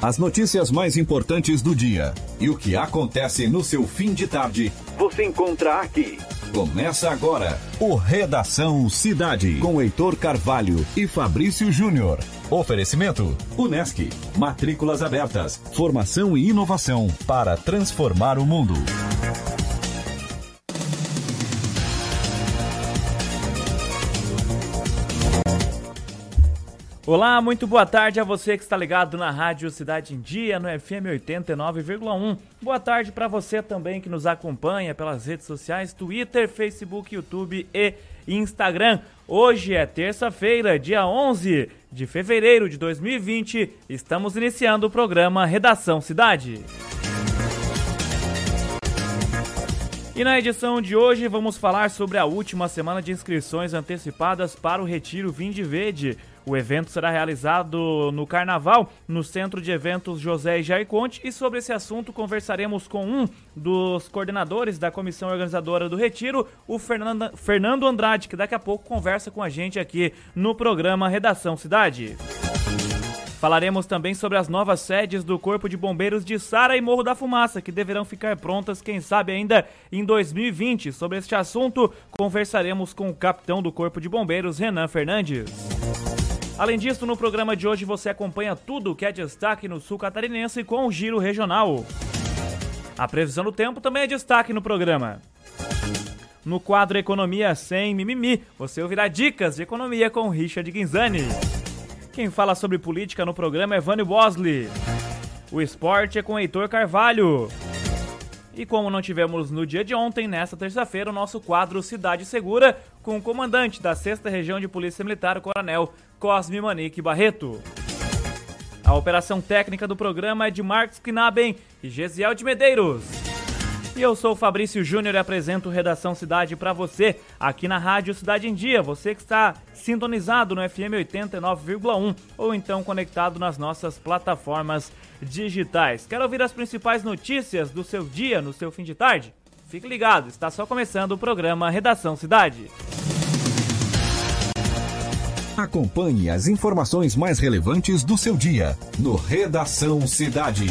As notícias mais importantes do dia e o que acontece no seu fim de tarde, você encontra aqui. Começa agora o Redação Cidade com Heitor Carvalho e Fabrício Júnior. Oferecimento: Unesc. Matrículas abertas. Formação e inovação para transformar o mundo. Olá, muito boa tarde a você que está ligado na Rádio Cidade em Dia, no FM 89,1. Boa tarde para você também que nos acompanha pelas redes sociais, Twitter, Facebook, YouTube e Instagram. Hoje é terça-feira, dia 11 de fevereiro de 2020. Estamos iniciando o programa Redação Cidade. E na edição de hoje vamos falar sobre a última semana de inscrições antecipadas para o Retiro Vinde Verde. O evento será realizado no Carnaval, no Centro de Eventos José Jair Conte, e sobre esse assunto conversaremos com um dos coordenadores da comissão organizadora do Retiro, o Fernando Andrade, que daqui a pouco conversa com a gente aqui no programa Redação Cidade. Falaremos também sobre as novas sedes do Corpo de Bombeiros de Sara e Morro da Fumaça, que deverão ficar prontas, quem sabe ainda em 2020. Sobre este assunto, conversaremos com o capitão do Corpo de Bombeiros, Renan Fernandes. Além disso, no programa de hoje você acompanha tudo o que é destaque no sul catarinense com o giro regional. A previsão do tempo também é destaque no programa. No quadro Economia Sem Mimimi, você ouvirá dicas de economia com Richard Guinzani. Quem fala sobre política no programa é Vânio Bosley. O esporte é com Heitor Carvalho. E como não tivemos no dia de ontem, nesta terça-feira, o nosso quadro Cidade Segura, com o comandante da 6 Região de Polícia Militar, o Coronel Cosme Manique Barreto. A operação técnica do programa é de Marcos Knaben e Gesiel de Medeiros. E eu sou o Fabrício Júnior e apresento Redação Cidade para você, aqui na Rádio Cidade em Dia. Você que está sintonizado no FM 89,1 ou então conectado nas nossas plataformas digitais. Quer ouvir as principais notícias do seu dia no seu fim de tarde? Fique ligado, está só começando o programa Redação Cidade. Acompanhe as informações mais relevantes do seu dia no Redação Cidade.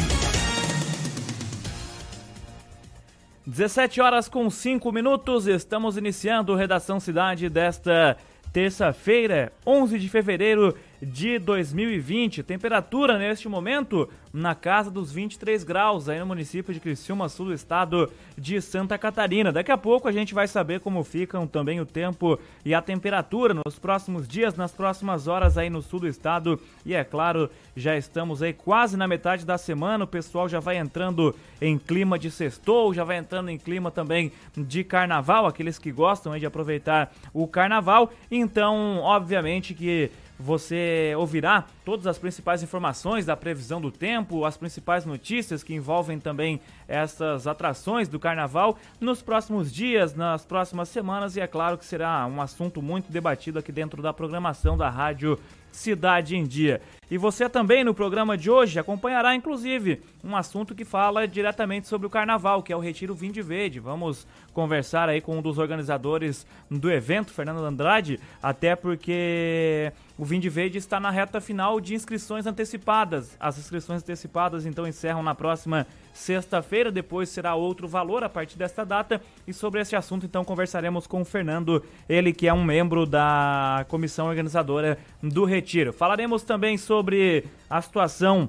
17 horas com 5 minutos, estamos iniciando Redação Cidade desta terça-feira, 11 de fevereiro de 2020. Temperatura neste momento na casa dos 23 graus aí no município de Criciúma, sul do estado de Santa Catarina. Daqui a pouco a gente vai saber como ficam também o tempo e a temperatura nos próximos dias, nas próximas horas aí no sul do estado. E é claro, já estamos aí quase na metade da semana, o pessoal já vai entrando em clima de sextou, já vai entrando em clima também de carnaval, aqueles que gostam aí de aproveitar o carnaval. Então, obviamente que você ouvirá todas as principais informações da previsão do tempo, as principais notícias que envolvem também essas atrações do carnaval nos próximos dias, nas próximas semanas, e é claro que será um assunto muito debatido aqui dentro da programação da Rádio Cidade em Dia. E você também no programa de hoje acompanhará inclusive um assunto que fala diretamente sobre o carnaval, que é o Retiro Vinde Verde. Vamos conversar aí com um dos organizadores do evento, Fernando Andrade, até porque o Vinde Verde está na reta final de inscrições antecipadas. As inscrições antecipadas então encerram na próxima sexta-feira, depois será outro valor a partir desta data. E sobre esse assunto então conversaremos com o Fernando, ele que é um membro da comissão organizadora do Retiro. Falaremos também sobre a situação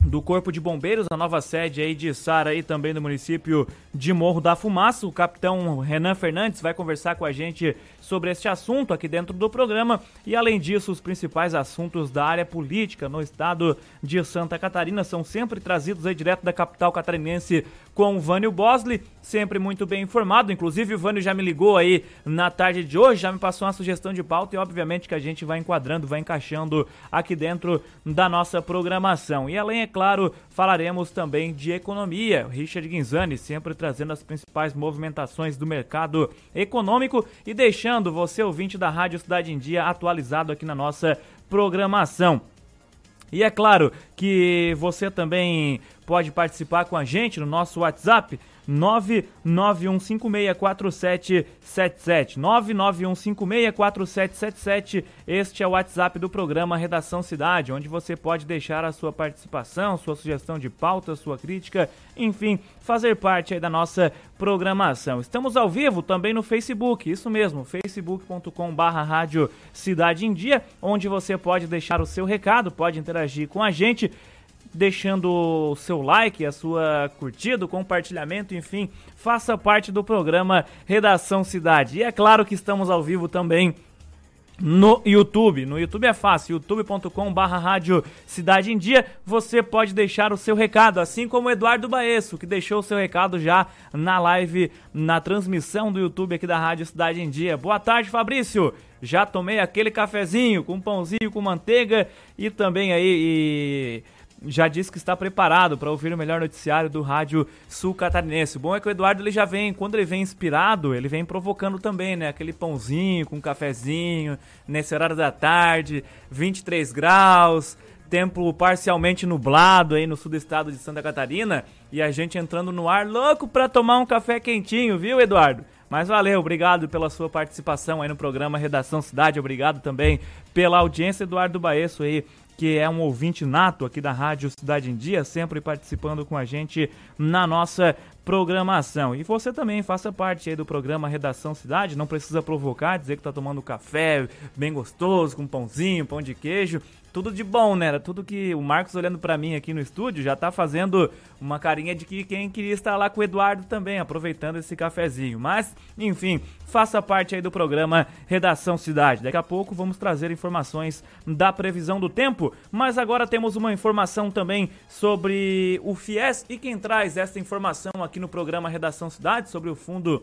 do Corpo de Bombeiros, a nova sede aí de Sara e também do município de Morro da Fumaça. O capitão Renan Fernandes vai conversar com a gente sobre este assunto aqui dentro do programa e além disso, os principais assuntos da área política no estado de Santa Catarina são sempre trazidos aí direto da capital catarinense com o Vânio Bosley, sempre muito bem informado. Inclusive, o Vânio já me ligou aí na tarde de hoje, já me passou uma sugestão de pauta e, obviamente, que a gente vai enquadrando, vai encaixando aqui dentro da nossa programação. E além, é claro, falaremos também de economia. Richard Guinzani sempre trazendo as principais movimentações do mercado econômico e deixando você, ouvinte da Rádio Cidade em Dia, atualizado aqui na nossa programação. E é claro que você também pode participar com a gente no nosso WhatsApp 991564777. 991564777. Este é o WhatsApp do programa Redação Cidade, onde você pode deixar a sua participação, sua sugestão de pauta, sua crítica, enfim, fazer parte da nossa programação. Estamos ao vivo também no Facebook, isso mesmo, facebook.com/barra Rádio Cidade em Dia, onde você pode deixar o seu recado, pode interagir com a gente deixando o seu like, a sua curtida, o compartilhamento, enfim, faça parte do programa Redação Cidade. E é claro que estamos ao vivo também no YouTube. No YouTube é fácil, youtube.com barra rádio Cidade em Dia. Você pode deixar o seu recado, assim como o Eduardo Baesso, que deixou o seu recado já na live, na transmissão do YouTube aqui da Rádio Cidade em Dia. Boa tarde, Fabrício. Já tomei aquele cafezinho com pãozinho com manteiga e também aí... E já disse que está preparado para ouvir o melhor noticiário do rádio sul catarinense. O bom é que o Eduardo ele já vem, quando ele vem inspirado, ele vem provocando também, né? Aquele pãozinho com um cafezinho, nesse horário da tarde, 23 graus, tempo parcialmente nublado aí no sul do estado de Santa Catarina, e a gente entrando no ar louco para tomar um café quentinho, viu, Eduardo? Mas valeu, obrigado pela sua participação aí no programa Redação Cidade, obrigado também pela audiência, Eduardo Baesso aí que é um ouvinte nato aqui da Rádio Cidade em Dia, sempre participando com a gente na nossa programação. E você também faça parte aí do programa Redação Cidade, não precisa provocar, dizer que está tomando café bem gostoso, com pãozinho, pão de queijo tudo de bom, né? Era tudo que o Marcos olhando para mim aqui no estúdio já tá fazendo uma carinha de que quem queria estar lá com o Eduardo também, aproveitando esse cafezinho. Mas, enfim, faça parte aí do programa Redação Cidade. Daqui a pouco vamos trazer informações da previsão do tempo, mas agora temos uma informação também sobre o FIES e quem traz essa informação aqui no programa Redação Cidade sobre o fundo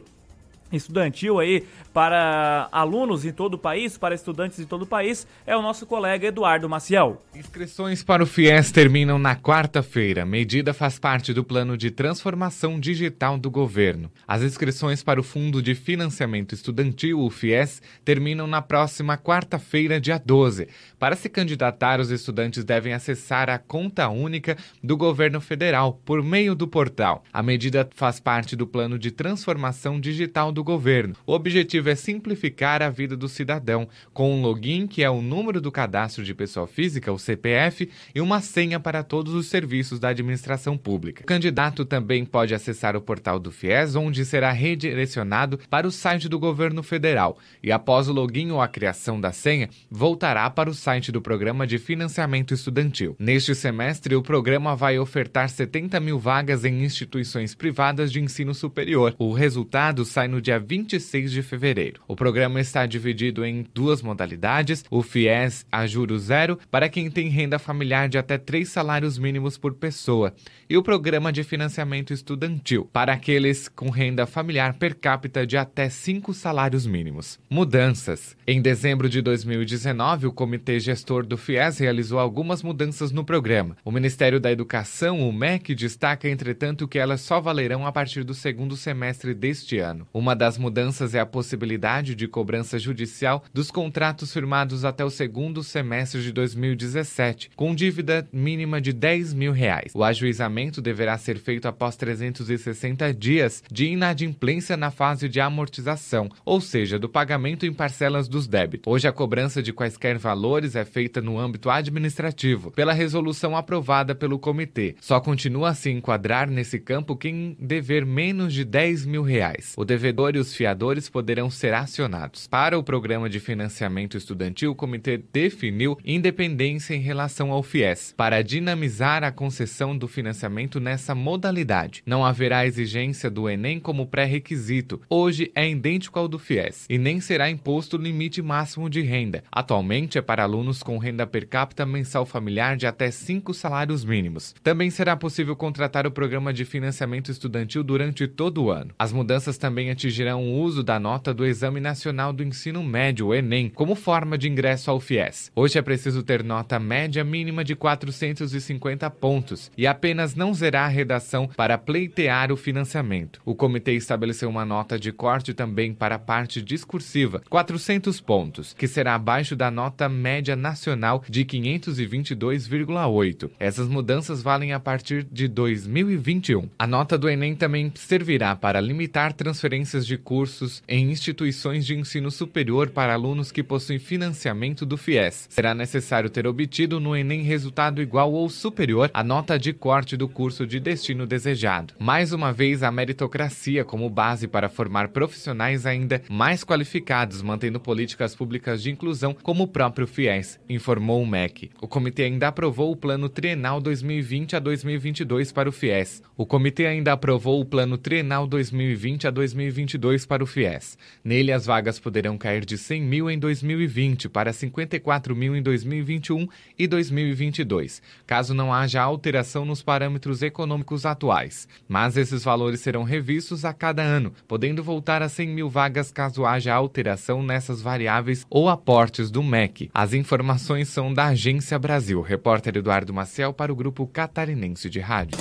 estudantil aí para alunos em todo o país, para estudantes em todo o país, é o nosso colega Eduardo Maciel. Inscrições para o FIES terminam na quarta-feira. Medida faz parte do plano de transformação digital do governo. As inscrições para o Fundo de Financiamento Estudantil, o FIES, terminam na próxima quarta-feira, dia 12. Para se candidatar, os estudantes devem acessar a conta única do governo federal por meio do portal. A medida faz parte do plano de transformação digital do governo. O objetivo é simplificar a vida do cidadão, com um login que é o número do cadastro de pessoa física, o CPF, e uma senha para todos os serviços da administração pública. O candidato também pode acessar o portal do FIES, onde será redirecionado para o site do governo federal, e após o login ou a criação da senha, voltará para o site do Programa de Financiamento Estudantil. Neste semestre, o programa vai ofertar 70 mil vagas em instituições privadas de ensino superior. O resultado sai no dia 26 de fevereiro. O programa está dividido em duas modalidades: o FIES a juros zero para quem tem renda familiar de até três salários mínimos por pessoa, e o programa de financiamento estudantil para aqueles com renda familiar per capita de até cinco salários mínimos. Mudanças. Em dezembro de 2019, o Comitê Gestor do FIES realizou algumas mudanças no programa. O Ministério da Educação, o MEC, destaca, entretanto, que elas só valerão a partir do segundo semestre deste ano. Uma das mudanças é a possibilidade de cobrança judicial dos contratos firmados até o segundo semestre de 2017, com dívida mínima de 10 mil reais. O ajuizamento deverá ser feito após 360 dias de inadimplência na fase de amortização, ou seja, do pagamento em parcelas dos débitos. Hoje, a cobrança de quaisquer valores é feita no âmbito administrativo, pela resolução aprovada pelo comitê. Só continua a se enquadrar nesse campo quem dever menos de 10 mil reais. O devedor e os fiadores poderão ser acionados. Para o programa de financiamento estudantil, o comitê definiu independência em relação ao FIES, para dinamizar a concessão do financiamento nessa modalidade. Não haverá exigência do Enem como pré-requisito. Hoje é idêntico ao do FIES e nem será imposto o limite máximo de renda. Atualmente é para alunos com renda per capita mensal familiar de até cinco salários mínimos. Também será possível contratar o programa de financiamento estudantil durante todo o ano. As mudanças também atingem exigirão o uso da nota do Exame Nacional do Ensino Médio, Enem, como forma de ingresso ao FIES. Hoje é preciso ter nota média mínima de 450 pontos e apenas não zerar a redação para pleitear o financiamento. O comitê estabeleceu uma nota de corte também para a parte discursiva, 400 pontos, que será abaixo da nota média nacional de 522,8. Essas mudanças valem a partir de 2021. A nota do Enem também servirá para limitar transferências de cursos em instituições de ensino superior para alunos que possuem financiamento do FIES. Será necessário ter obtido no Enem resultado igual ou superior à nota de corte do curso de destino desejado. Mais uma vez, a meritocracia como base para formar profissionais ainda mais qualificados, mantendo políticas públicas de inclusão como o próprio FIES, informou o MEC. O comitê ainda aprovou o plano trienal 2020 a 2022 para o FIES. O comitê ainda aprovou o plano trienal 2020 a 2022 para o FIES. Nele, as vagas poderão cair de 100 mil em 2020 para 54 mil em 2021 e 2022, caso não haja alteração nos parâmetros econômicos atuais. Mas esses valores serão revistos a cada ano, podendo voltar a 100 mil vagas caso haja alteração nessas variáveis ou aportes do MEC. As informações são da Agência Brasil. Repórter Eduardo Maciel para o Grupo Catarinense de Rádio.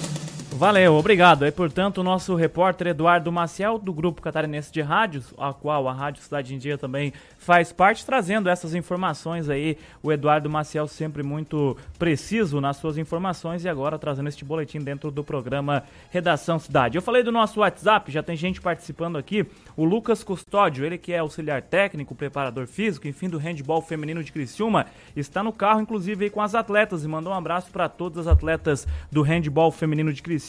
Valeu, obrigado. É, portanto, o nosso repórter Eduardo Maciel, do Grupo Catarinense de Rádios, a qual a Rádio Cidade em Dia também faz parte, trazendo essas informações aí. O Eduardo Maciel sempre muito preciso nas suas informações e agora trazendo este boletim dentro do programa Redação Cidade. Eu falei do nosso WhatsApp, já tem gente participando aqui. O Lucas Custódio, ele que é auxiliar técnico, preparador físico, enfim, do handball feminino de Criciúma, está no carro, inclusive, aí com as atletas e mandou um abraço para todas as atletas do handball feminino de Criciúma,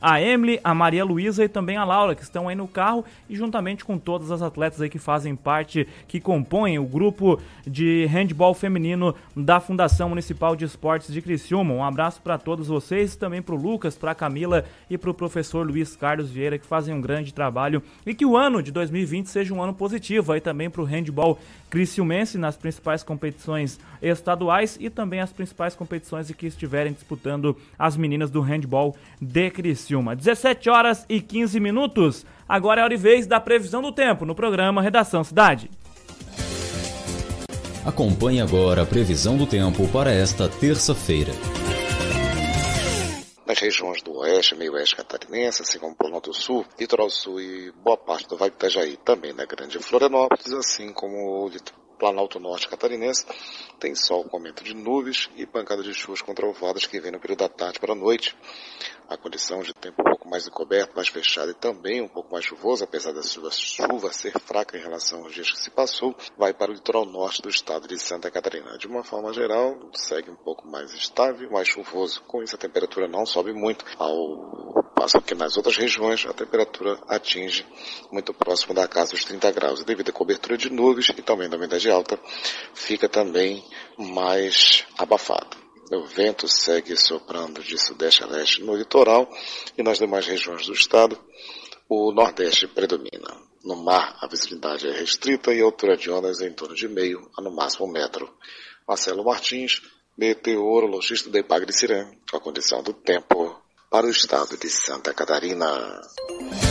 a Emily, a Maria Luísa e também a Laura, que estão aí no carro e juntamente com todas as atletas aí que fazem parte, que com compõem o grupo de handball feminino da Fundação Municipal de Esportes de Criciúma. Um abraço para todos vocês, também para o Lucas, para a Camila e para o professor Luiz Carlos Vieira, que fazem um grande trabalho e que o ano de 2020 seja um ano positivo aí também para o handball criciumense nas principais competições estaduais e também as principais competições que estiverem disputando as meninas do handball de Criciúma. 17 horas e 15 minutos. Agora é hora e vez da previsão do tempo no programa Redação Cidade. Acompanhe agora a previsão do tempo para esta terça-feira. Nas regiões do oeste, meio oeste catarinense, assim como Planalto Sul, Litoral Sul e boa parte do Vale do Itajaí, também na Grande Florianópolis, assim como o Planalto Norte Catarinense, tem sol com aumento de nuvens e pancadas de chuvas controvadas que vem no período da tarde para a noite a condição de tempo um pouco mais encoberto, mais fechado e também um pouco mais chuvoso, apesar da chuva, ser fraca em relação aos dias que se passou, vai para o litoral norte do estado de Santa Catarina. De uma forma geral, segue um pouco mais estável, mais chuvoso. Com isso, a temperatura não sobe muito, ao passo que nas outras regiões a temperatura atinge muito próximo da casa dos 30 graus. E devido à cobertura de nuvens e também da umidade alta, fica também mais abafado. O vento segue soprando de sudeste a leste no litoral e nas demais regiões do estado, o nordeste predomina. No mar, a visibilidade é restrita e a altura de ondas é em torno de meio a no máximo um metro. Marcelo Martins, meteorologista da Ipagre Cirã, com a condição do tempo para o estado de Santa Catarina.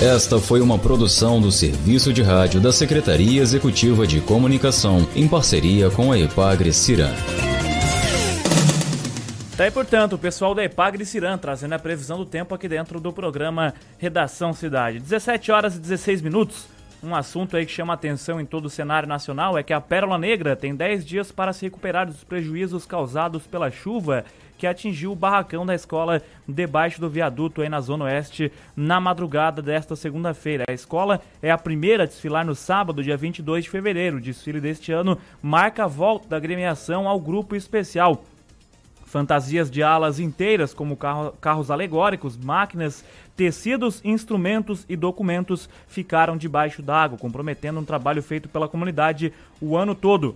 Esta foi uma produção do Serviço de Rádio da Secretaria Executiva de Comunicação, em parceria com a Ipagre Cirã. Tá aí, portanto, o pessoal da Epagre Cirã trazendo a previsão do tempo aqui dentro do programa Redação Cidade. 17 horas e 16 minutos. Um assunto aí que chama atenção em todo o cenário nacional é que a Pérola Negra tem 10 dias para se recuperar dos prejuízos causados pela chuva que atingiu o barracão da escola debaixo do viaduto aí na Zona Oeste na madrugada desta segunda-feira. A escola é a primeira a desfilar no sábado, dia 22 de fevereiro. O desfile deste ano marca a volta da gremiação ao grupo especial Fantasias de alas inteiras, como carro, carros alegóricos, máquinas, tecidos, instrumentos e documentos, ficaram debaixo d'água, comprometendo um trabalho feito pela comunidade o ano todo.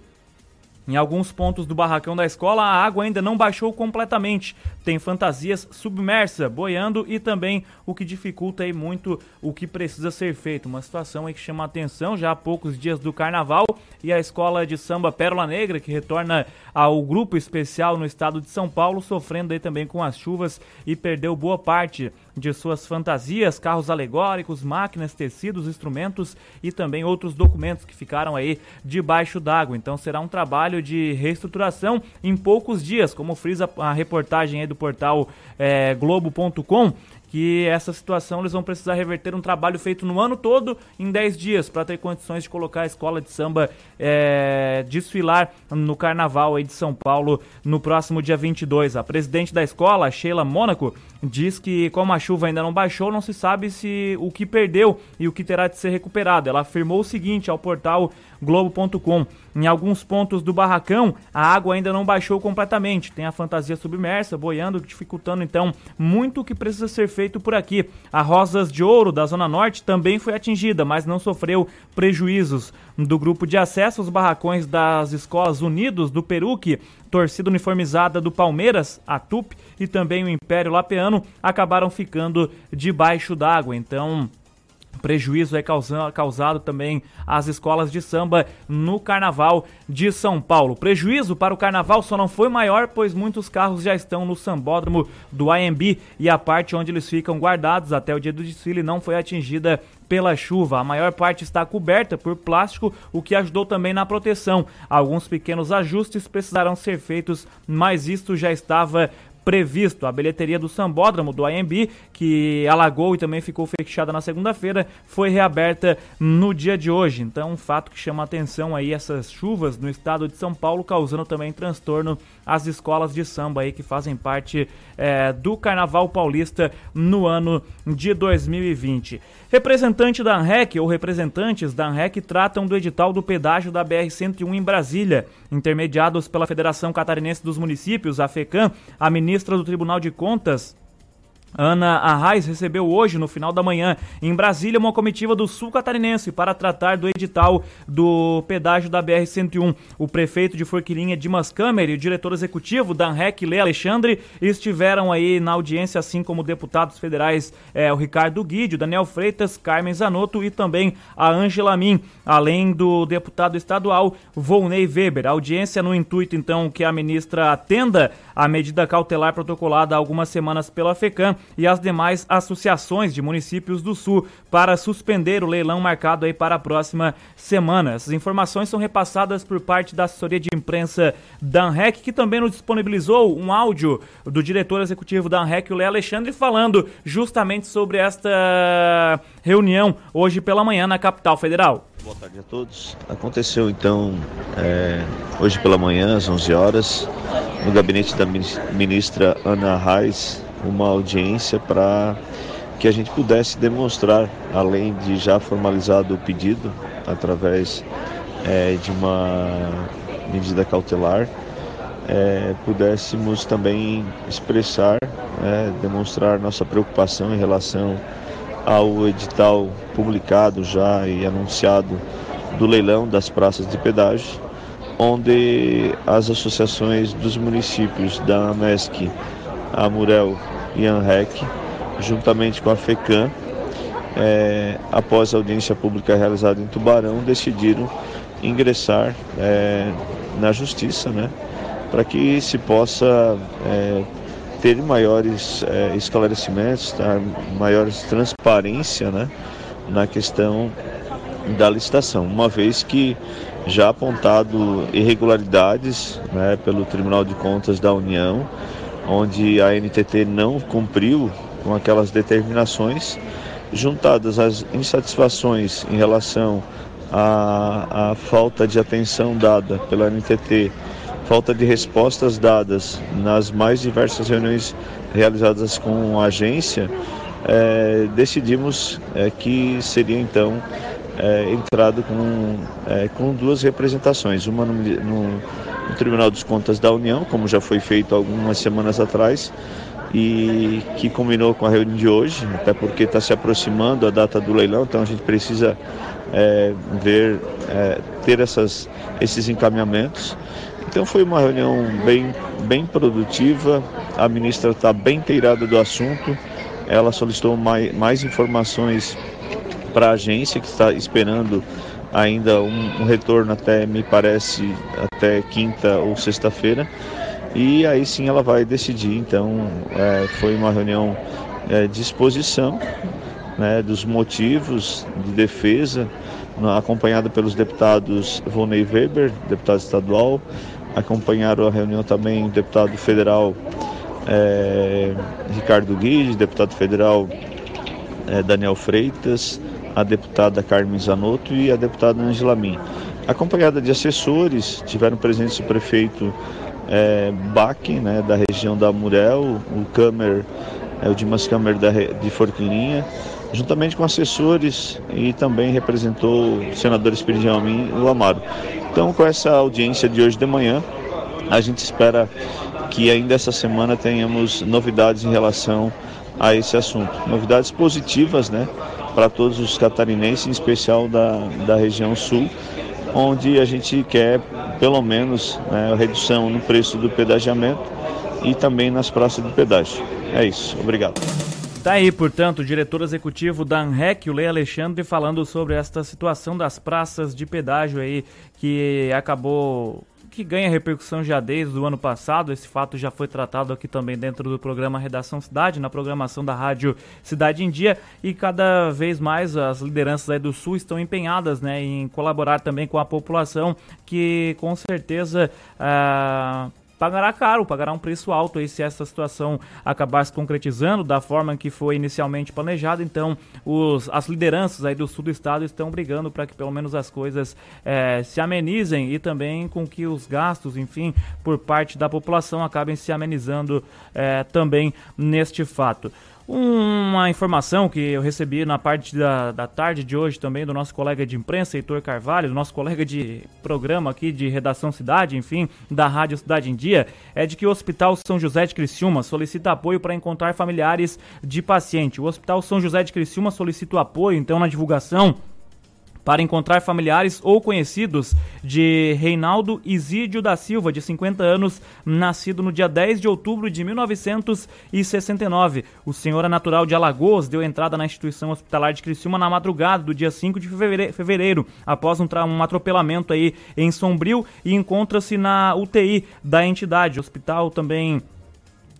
Em alguns pontos do barracão da escola, a água ainda não baixou completamente. Tem fantasias submersa, boiando e também o que dificulta aí muito o que precisa ser feito. Uma situação aí que chama atenção já há poucos dias do carnaval e a escola de samba Pérola Negra, que retorna ao grupo especial no estado de São Paulo, sofrendo aí também com as chuvas e perdeu boa parte de suas fantasias, carros alegóricos, máquinas, tecidos, instrumentos e também outros documentos que ficaram aí debaixo d'água. Então será um trabalho de reestruturação em poucos dias, como frisa a reportagem do portal é, Globo.com que essa situação eles vão precisar reverter um trabalho feito no ano todo em 10 dias para ter condições de colocar a escola de samba é, desfilar no carnaval aí de São Paulo no próximo dia 22. A presidente da escola, Sheila Mônaco, diz que como a chuva ainda não baixou, não se sabe se o que perdeu e o que terá de ser recuperado. Ela afirmou o seguinte ao portal Globo.com. Em alguns pontos do barracão, a água ainda não baixou completamente. Tem a fantasia submersa, boiando, dificultando então muito o que precisa ser feito por aqui. A Rosas de Ouro, da Zona Norte, também foi atingida, mas não sofreu prejuízos. Do grupo de acesso, os barracões das escolas Unidos do Peruque, torcida uniformizada do Palmeiras, a TUP, e também o Império Lapeano acabaram ficando debaixo d'água. Então, Prejuízo é causado, também às escolas de samba no Carnaval de São Paulo. Prejuízo para o Carnaval só não foi maior, pois muitos carros já estão no sambódromo do AMB e a parte onde eles ficam guardados até o dia do desfile não foi atingida pela chuva. A maior parte está coberta por plástico, o que ajudou também na proteção. Alguns pequenos ajustes precisaram ser feitos, mas isto já estava previsto. A bilheteria do Sambódromo do AMB, que alagou e também ficou fechada na segunda-feira, foi reaberta no dia de hoje. Então, um fato que chama atenção aí essas chuvas no estado de São Paulo, causando também transtorno às escolas de samba aí que fazem parte é, do Carnaval Paulista no ano de 2020. Representante da ANREC ou representantes da ANREC tratam do edital do pedágio da BR-101 em Brasília. Intermediados pela Federação Catarinense dos Municípios, a FECAM, a ministra do Tribunal de Contas, Ana Arraes recebeu hoje, no final da manhã, em Brasília, uma comitiva do Sul Catarinense para tratar do edital do pedágio da BR-101. O prefeito de Forquilinha, Dimas Câmer, e o diretor executivo, da ANREC, Lê Alexandre, estiveram aí na audiência, assim como deputados federais, é, o Ricardo Guidio, Daniel Freitas, Carmen Zanotto e também a Ângela Min, além do deputado estadual, Volney Weber. A audiência no intuito, então, que a ministra atenda a medida cautelar protocolada há algumas semanas pela FECAM e as demais associações de municípios do Sul para suspender o leilão marcado aí para a próxima semana. Essas informações são repassadas por parte da assessoria de imprensa da ANREC, que também nos disponibilizou um áudio do diretor executivo da ANREC, o Léo Alexandre, falando justamente sobre esta reunião hoje pela manhã na capital federal. Boa tarde a todos. Aconteceu então é, hoje pela manhã, às 11 horas, no gabinete da ministra Ana Reis, uma audiência para que a gente pudesse demonstrar, além de já formalizado o pedido através é, de uma medida cautelar, é, pudéssemos também expressar, é, demonstrar nossa preocupação em relação ao edital publicado já e anunciado do leilão das praças de pedágio, onde as associações dos municípios da AMESC, Amurel e ANREC, juntamente com a FECAM, é, após a audiência pública realizada em Tubarão, decidiram ingressar é, na justiça, né, para que se possa é, ter maiores é, esclarecimentos, tá, maiores transparência né, na questão da licitação, uma vez que já apontado irregularidades né, pelo Tribunal de Contas da União, onde a NTT não cumpriu com aquelas determinações, juntadas às insatisfações em relação à, à falta de atenção dada pela NTT falta de respostas dadas nas mais diversas reuniões realizadas com a agência, é, decidimos é, que seria então é, entrado com, é, com duas representações, uma no, no, no Tribunal dos Contas da União, como já foi feito algumas semanas atrás, e que combinou com a reunião de hoje, até porque está se aproximando a data do leilão, então a gente precisa é, ver, é, ter essas, esses encaminhamentos Então foi uma reunião bem, bem produtiva, a ministra está bem inteirada do assunto, ela solicitou mais, mais informações para a agência que está esperando ainda um, um, retorno até, me parece, até quinta ou sexta-feira. E aí sim ela vai decidir. Então é, foi uma reunião é, de exposição né, dos motivos de defesa, acompanhada pelos deputados Vonei Weber, deputado estadual, acompanharam a reunião também o deputado federal é, Ricardo Guide, deputado federal é, Daniel Freitas, a deputada Carmen Zanotto e a deputada Angela Min. Acompanhada de assessores, tiveram presentes o prefeito é, Bach, né, da região da Murel, o Câmer, é, o Dimas Câmer da, de Forquilinha, juntamente com assessores e também representou o senador Espírito Amin e o Amaro. Então, com essa audiência de hoje de manhã, a gente espera que ainda essa semana tenhamos novidades em relação a esse assunto. Novidades positivas, né? para todos os catarinenses, em especial da, da região sul, onde a gente quer pelo menos né, a redução no preço do pedagiamento e também nas praças de pedágio. É isso, obrigado. Tá aí, portanto, o diretor executivo da ANREC, o Lei Alexandre, falando sobre esta situação das praças de pedágio aí, que acabou que ganha repercussão já desde o ano passado. Esse fato já foi tratado aqui também dentro do programa Redação Cidade, na programação da rádio Cidade em Dia. E cada vez mais as lideranças aí do Sul estão empenhadas né, em colaborar também com a população, que com certeza. Uh, pagará caro, pagará um preço alto aí se essa situação acabar se concretizando da forma que foi inicialmente planejado. Então, os, as lideranças aí do sul do estado estão brigando para que pelo menos as coisas é, se amenizem e também com que os gastos, enfim, por parte da população acabem se amenizando é, também neste fato. Uma informação que eu recebi na parte da, da tarde de hoje também do nosso colega de imprensa, Heitor Carvalho, do nosso colega de programa aqui de Redação Cidade, enfim, da Rádio Cidade em Dia, é de que o Hospital São José de Criciúma solicita apoio para encontrar familiares de paciente. O Hospital São José de Criciúma solicita o apoio, então, na divulgação para encontrar familiares ou conhecidos de Reinaldo Isídio da Silva, de 50 anos, nascido no dia 10 de outubro de 1969. O senhor é natural de Alagoas, deu entrada na instituição hospitalar de Criciúma na madrugada do dia 5 de fevereiro, após um, um atropelamento aí em Sombrio e encontra-se na UTI da entidade. O hospital também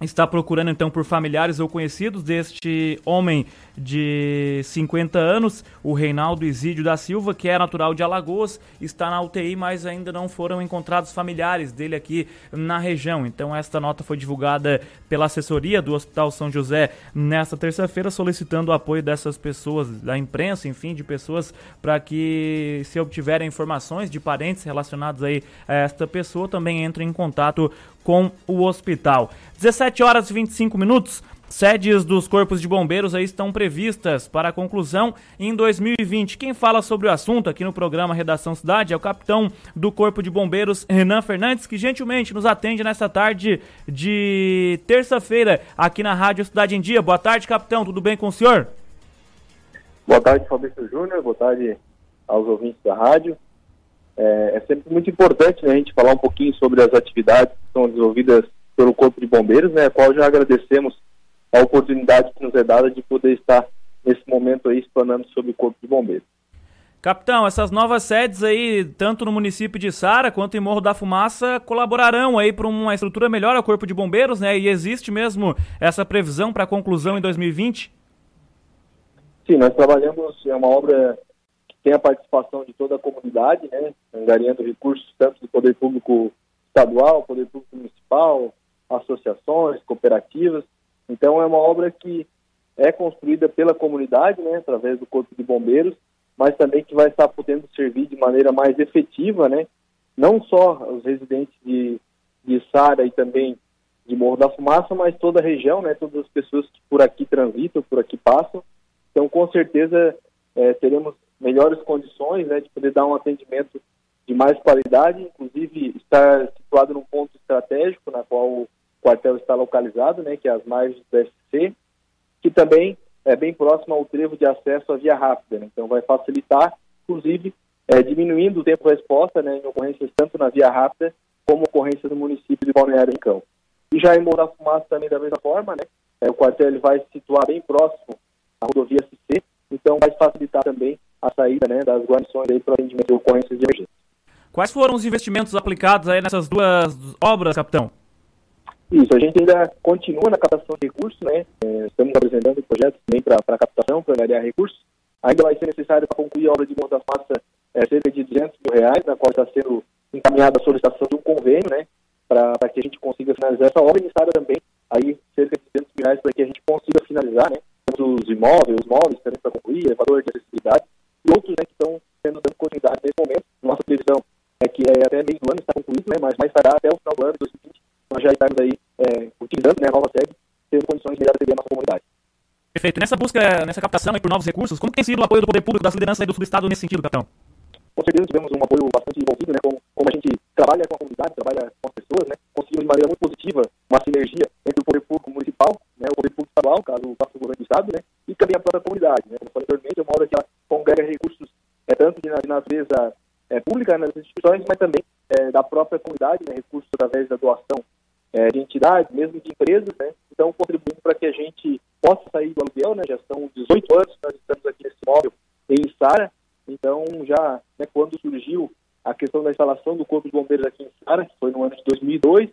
está procurando então por familiares ou conhecidos deste homem de 50 anos, o Reinaldo Isídio da Silva, que é natural de Alagoas, está na UTI, mas ainda não foram encontrados familiares dele aqui na região. Então esta nota foi divulgada pela assessoria do Hospital São José nesta terça-feira, solicitando o apoio dessas pessoas, da imprensa, enfim, de pessoas para que se obtiverem informações de parentes relacionados aí a esta pessoa, também entrem em contato com o hospital. 17 horas e 25 minutos. Sedes dos corpos de bombeiros aí estão previstas para a conclusão em 2020. Quem fala sobre o assunto aqui no programa Redação Cidade é o capitão do Corpo de Bombeiros, Renan Fernandes, que gentilmente nos atende nesta tarde de terça-feira aqui na Rádio Cidade em Dia. Boa tarde, capitão. Tudo bem com o senhor? Boa tarde, Fabrício Júnior. Boa tarde aos ouvintes da rádio. É, é sempre muito importante né, a gente falar um pouquinho sobre as atividades que são desenvolvidas pelo Corpo de Bombeiros, né, a qual já agradecemos a oportunidade que nos é dada de poder estar nesse momento aí explanando sobre o Corpo de Bombeiros. Capitão, essas novas sedes aí, tanto no município de Sara quanto em Morro da Fumaça, colaborarão aí para uma estrutura melhor ao Corpo de Bombeiros, né? E existe mesmo essa previsão para conclusão em 2020? Sim, nós trabalhamos, é uma obra tem a participação de toda a comunidade, né? Angariando recursos tanto do Poder Público Estadual, Poder Público Municipal, associações, cooperativas, então é uma obra que é construída pela comunidade, né, através do Corpo de Bombeiros, mas também que vai estar podendo servir de maneira mais efetiva, né, não só os residentes de, de Sara e também de Morro da Fumaça, mas toda a região, né, todas as pessoas que por aqui transitam, por aqui passam. Então, com certeza, é, teremos melhores condições né, de poder dar um atendimento de mais qualidade, inclusive estar situado num ponto estratégico, na qual quartel está localizado, né, que é as margens do SC, que também é bem próximo ao trevo de acesso à via rápida. Né? Então, vai facilitar, inclusive, é, diminuindo o tempo de resposta né, em ocorrências tanto na via rápida como ocorrência do município de Balneário Rincão. E já em Morro da Fumaça também da mesma forma, né? É, o quartel ele vai se situar bem próximo à rodovia CC, então vai facilitar também a saída né, das guarnições para atendimento de ocorrências de emergência. Quais foram os investimentos aplicados aí nessas duas obras, capitão? Isso, a gente ainda continua na captação de recursos, né? É, estamos apresentando projetos também para captação, para ganhar recursos. Ainda vai ser necessário para concluir a obra de monta Massa é, cerca de 200 mil reais, na qual está sendo encaminhada a solicitação de um convênio, né? Para que a gente consiga finalizar essa obra. Necessária também aí cerca de 200 mil reais para que a gente consiga finalizar, né? Os imóveis, os móveis também para concluir, elevador de acessibilidade e outros né, que estão sendo dando continuidade nesse momento. Nossa previsão é que é, até meio do ano está concluído, né? Mas mais tarde até o final do ano de 2020 nós já estamos aí é, utilizando né, a nova sede, tendo condições de atender a nossa comunidade. Perfeito. Nessa busca, nessa captação por novos recursos, como tem sido o apoio do poder público, das lideranças do Estado nesse sentido, capitão? Com certeza tivemos um apoio bastante envolvido, né, como, como a gente trabalha com a comunidade, trabalha com as pessoas, né, conseguimos de maneira muito positiva uma sinergia entre o poder público municipal, né, o poder público estadual, caso o do governo do Estado, né, e também a própria comunidade. Né, como eu falei anteriormente, é uma obra que ela congrega recursos é, tanto de, natureza é, pública nas instituições, mas também é, da própria comunidade, né, recursos através da doação de entidades, mesmo de empresas, né? Então, contribuindo para que a gente possa sair do aluguel, né? Já são 18 anos que nós estamos aqui nesse imóvel em Sara. Então, já né, quando surgiu a questão da instalação do Corpo de Bombeiros aqui em Sara, que foi no ano de 2002,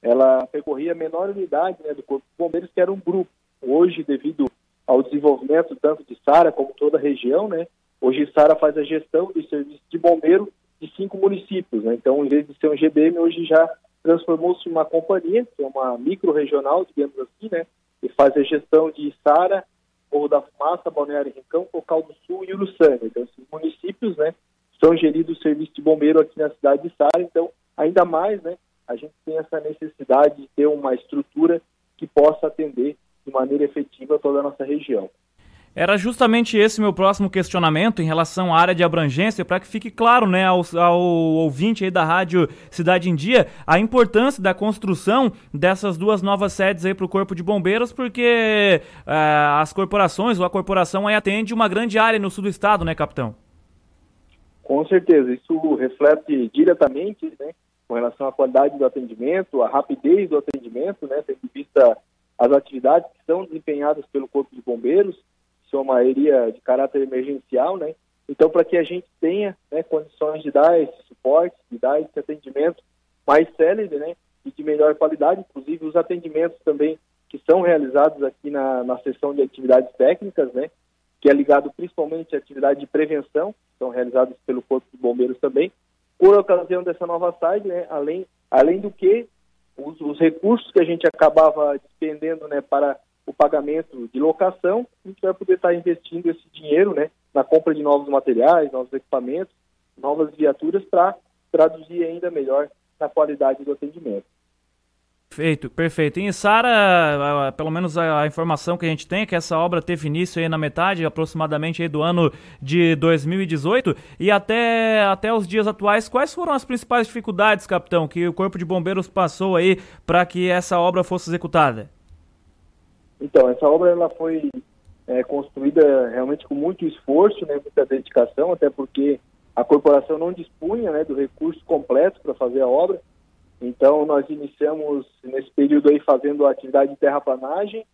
ela percorria a menor unidade né, do Corpo de Bombeiros, que era um grupo. Hoje, devido ao desenvolvimento tanto de Sara como toda a região, né? Hoje, Sara faz a gestão do serviço de bombeiro de cinco municípios, né? Então, em vez de ser um GBM, hoje já transformou-se em uma companhia, que é uma micro-regional, digamos assim, né? E faz a gestão de Sara, Morro da Fumaça, Balneário Rincão, Cocal do Sul e Uruçanga. Então, esses municípios, né, são geridos o serviço de bombeiro aqui na cidade de Sara. Então, ainda mais, né, a gente tem essa necessidade de ter uma estrutura que possa atender de maneira efetiva toda a nossa região. Era justamente esse meu próximo questionamento em relação à área de abrangência, para que fique claro né, ao, ao, ouvinte aí da Rádio Cidade em Dia a importância da construção dessas duas novas sedes para o Corpo de Bombeiros, porque uh, as corporações ou a corporação aí atende uma grande área no sul do estado, né, capitão? Com certeza, isso reflete diretamente né, com relação à qualidade do atendimento, a rapidez do atendimento, né, tendo vista as atividades que são desempenhadas pelo Corpo de Bombeiros sua maioria de caráter emergencial, né? Então, para que a gente tenha né, condições de dar esse suporte, de dar esse atendimento mais célebre, né? E de melhor qualidade, inclusive os atendimentos também que são realizados aqui na, na sessão de atividades técnicas, né? Que é ligado principalmente à atividade de prevenção, são realizados pelo Corpo de Bombeiros também, por ocasião dessa nova site, né? Além, além do que os, os recursos que a gente acabava despendendo, né? Para o pagamento de locação, a gente vai poder estar investindo esse dinheiro né, na compra de novos materiais, novos equipamentos, novas viaturas para traduzir ainda melhor na qualidade do atendimento. Perfeito, perfeito. E Sara, pelo menos a, a, informação que a gente tem é que essa obra teve início aí na metade, aproximadamente aí do ano de 2018, e até, até os dias atuais, quais foram as principais dificuldades, capitão, que o Corpo de Bombeiros passou aí para que essa obra fosse executada? Então, essa obra ela foi é, construída realmente com muito esforço, né, muita dedicação, até porque a corporação não dispunha né, do recurso completo para fazer a obra. Então, nós iniciamos nesse período aí fazendo a atividade de terraplanagem,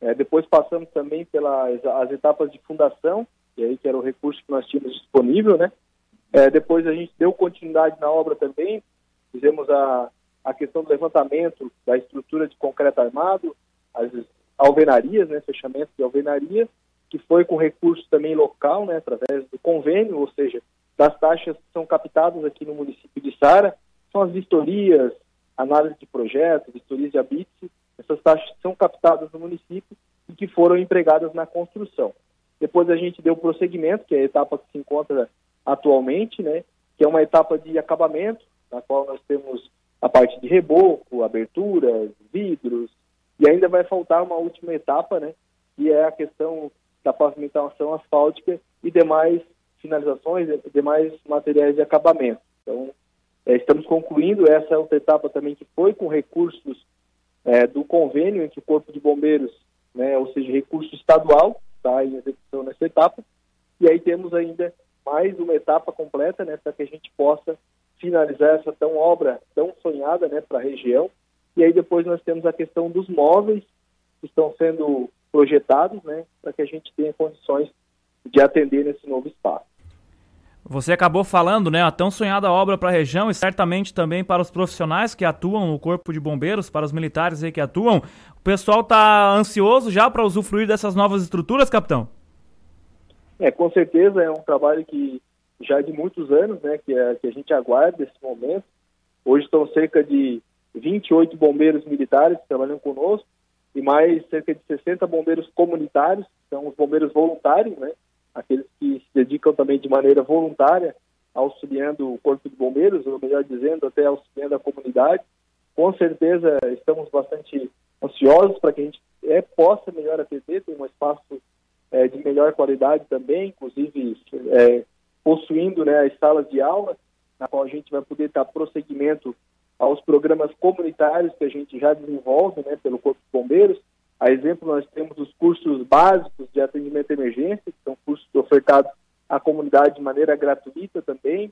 é, depois passamos também pelas as etapas de fundação, que aí que era o recurso que nós tínhamos disponível, né? É, depois a gente deu continuidade na obra também, fizemos a, a questão do levantamento da estrutura de concreto armado, as alvenarias, né, fechamento de alvenaria, que foi com recurso também local, né, através do convênio, ou seja, das taxas que são captadas aqui no município de Sara, são as vistorias, análise de projetos, vistorias de habites, essas taxas são captadas no município e que foram empregadas na construção. Depois a gente deu prosseguimento, que é a etapa que se encontra atualmente, né, que é uma etapa de acabamento, na qual nós temos a parte de reboco, aberturas, vidros, e ainda vai faltar uma última etapa, né, que é a questão da pavimentação asfáltica e demais finalizações, demais materiais de acabamento. Então, estamos concluindo essa outra etapa também que foi com recursos é, do convênio entre o Corpo de Bombeiros, né, ou seja, recurso estadual, está em execução nessa etapa, e aí temos ainda mais uma etapa completa, né, para que a gente possa finalizar essa tão obra tão sonhada né, para a região. E aí depois nós temos a questão dos móveis que estão sendo projetados né, para que a gente tenha condições de atender nesse novo espaço. Você acabou falando, né, a tão sonhada obra para a região e certamente também para os profissionais que atuam no Corpo de Bombeiros, para os militares aí que atuam. O pessoal está ansioso já para usufruir dessas novas estruturas, capitão? É, com certeza é um trabalho que já de muitos anos, né, que, é, que a gente aguarda esse momento. Hoje estão cerca de 28 bombeiros militares trabalhando conosco e mais cerca de 60 bombeiros comunitários, são os bombeiros voluntários, né, aqueles que se dedicam também de maneira voluntária auxiliando o Corpo de Bombeiros, ou melhor dizendo, até auxiliando a comunidade. Com certeza estamos bastante ansiosos para que a gente é, possa melhor atender, tem um espaço é, de melhor qualidade também, inclusive é, possuindo né, as salas de aula, na qual a gente vai poder dar prosseguimento aos programas comunitários que a gente já desenvolve né, pelo Corpo de Bombeiros. A exemplo, nós temos os cursos básicos de atendimento à emergência, que são cursos ofertados à comunidade de maneira gratuita também.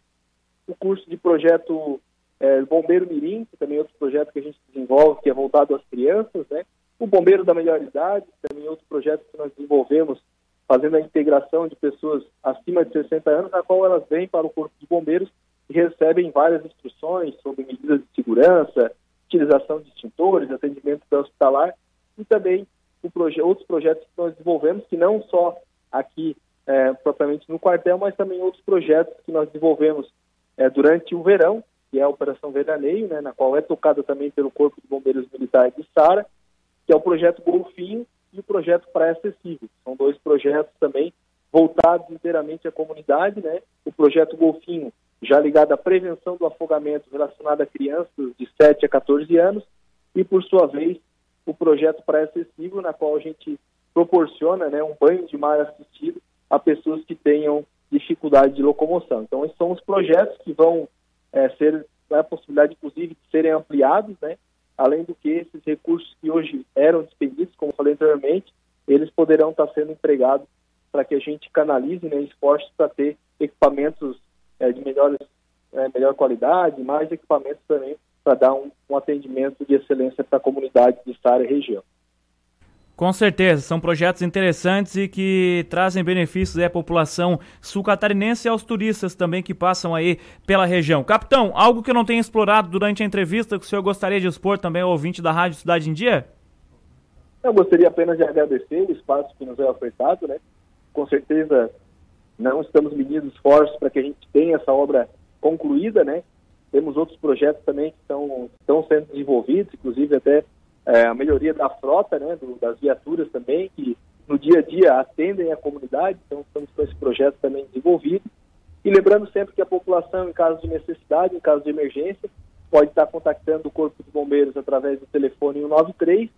O curso de projeto é, Bombeiro Mirim, que também é outro projeto que a gente desenvolve, que é voltado às crianças, né? O Bombeiro da Melhor Idade, também é outro projeto que nós desenvolvemos, fazendo a integração de pessoas acima de 60 anos, na qual elas vêm para o Corpo de Bombeiros e recebem várias instruções sobre medidas de segurança, utilização de extintores, atendimento hospitalar e também proje outros projetos que nós desenvolvemos, que não só aqui é, propriamente no quartel, mas também outros projetos que nós desenvolvemos é, durante o verão, que é a Operação Veraneio, né, na qual é tocada também pelo Corpo de Bombeiros Militares de Sara, que é o projeto Golfinho e o projeto Praia Acessível. São dois projetos também voltados inteiramente à comunidade, né? O projeto Golfinho, já ligado à prevenção do afogamento relacionado a crianças de 7 a 14 anos, e por sua vez, o projeto Praia Acessível, na qual a gente proporciona né, um banho de mar assistido a pessoas que tenham dificuldade de locomoção. Então, esses são os projetos que vão é, ser a possibilidade, inclusive, de serem ampliados, né? Além do que esses recursos que hoje eram despendidos, como falei anteriormente, eles poderão estar sendo empregados para que a gente canalize né, esforços para ter equipamentos é, de melhores, é, melhor qualidade, mais equipamentos também para dar um, um atendimento de excelência para a comunidade de Sara e região. Com certeza, são projetos interessantes e que trazem benefícios à população sul-catarinense e aos turistas também que passam aí pela região. Capitão, algo que eu não tenho explorado durante a entrevista que o senhor gostaria de expor também ao ouvinte da Rádio Cidade em Dia? Eu gostaria apenas de agradecer o espaço que nos é ofertado, né? Com certeza não estamos medindo esforços para que a gente tenha essa obra concluída, né? Temos outros projetos também que estão, estão sendo desenvolvidos, inclusive até é, a melhoria da frota, né, do, das viaturas também, que no dia a dia atendem a comunidade, então estamos com esse projeto também desenvolvido. E lembrando sempre que a população, em caso de necessidade, em caso de emergência, pode estar contactando o Corpo de Bombeiros através do telefone 193.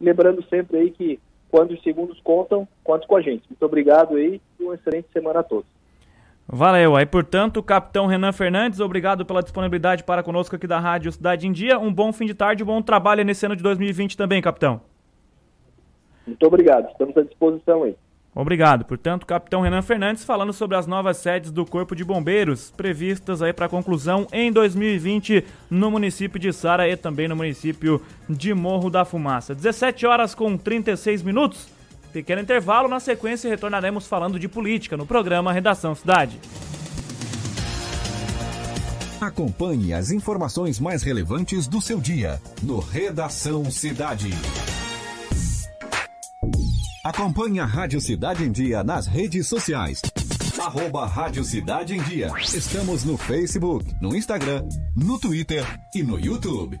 Lembrando sempre aí que quando os segundos contam, conte com a gente. Muito obrigado aí e uma excelente semana a todos. Valeu. Aí, portanto, capitão Renan Fernandes, obrigado pela disponibilidade para conosco aqui da Rádio Cidade em Dia. Um bom fim de tarde, um bom trabalho nesse ano de 2020 também, capitão. Muito obrigado. Estamos à disposição aí. Obrigado. Portanto, capitão Renan Fernandes falando sobre as novas sedes do Corpo de Bombeiros previstas aí para conclusão em 2020 no município de Sara e também no município de Morro da Fumaça. 17 horas com 36 minutos. Pequeno intervalo, na sequência retornaremos falando de política no programa Redação Cidade. Acompanhe as informações mais relevantes do seu dia no Redação Cidade. Acompanhe a Rádio Cidade em Dia nas redes sociais. Arroba Rádio Cidade em Dia. Estamos no Facebook, no Instagram, no Twitter e no YouTube.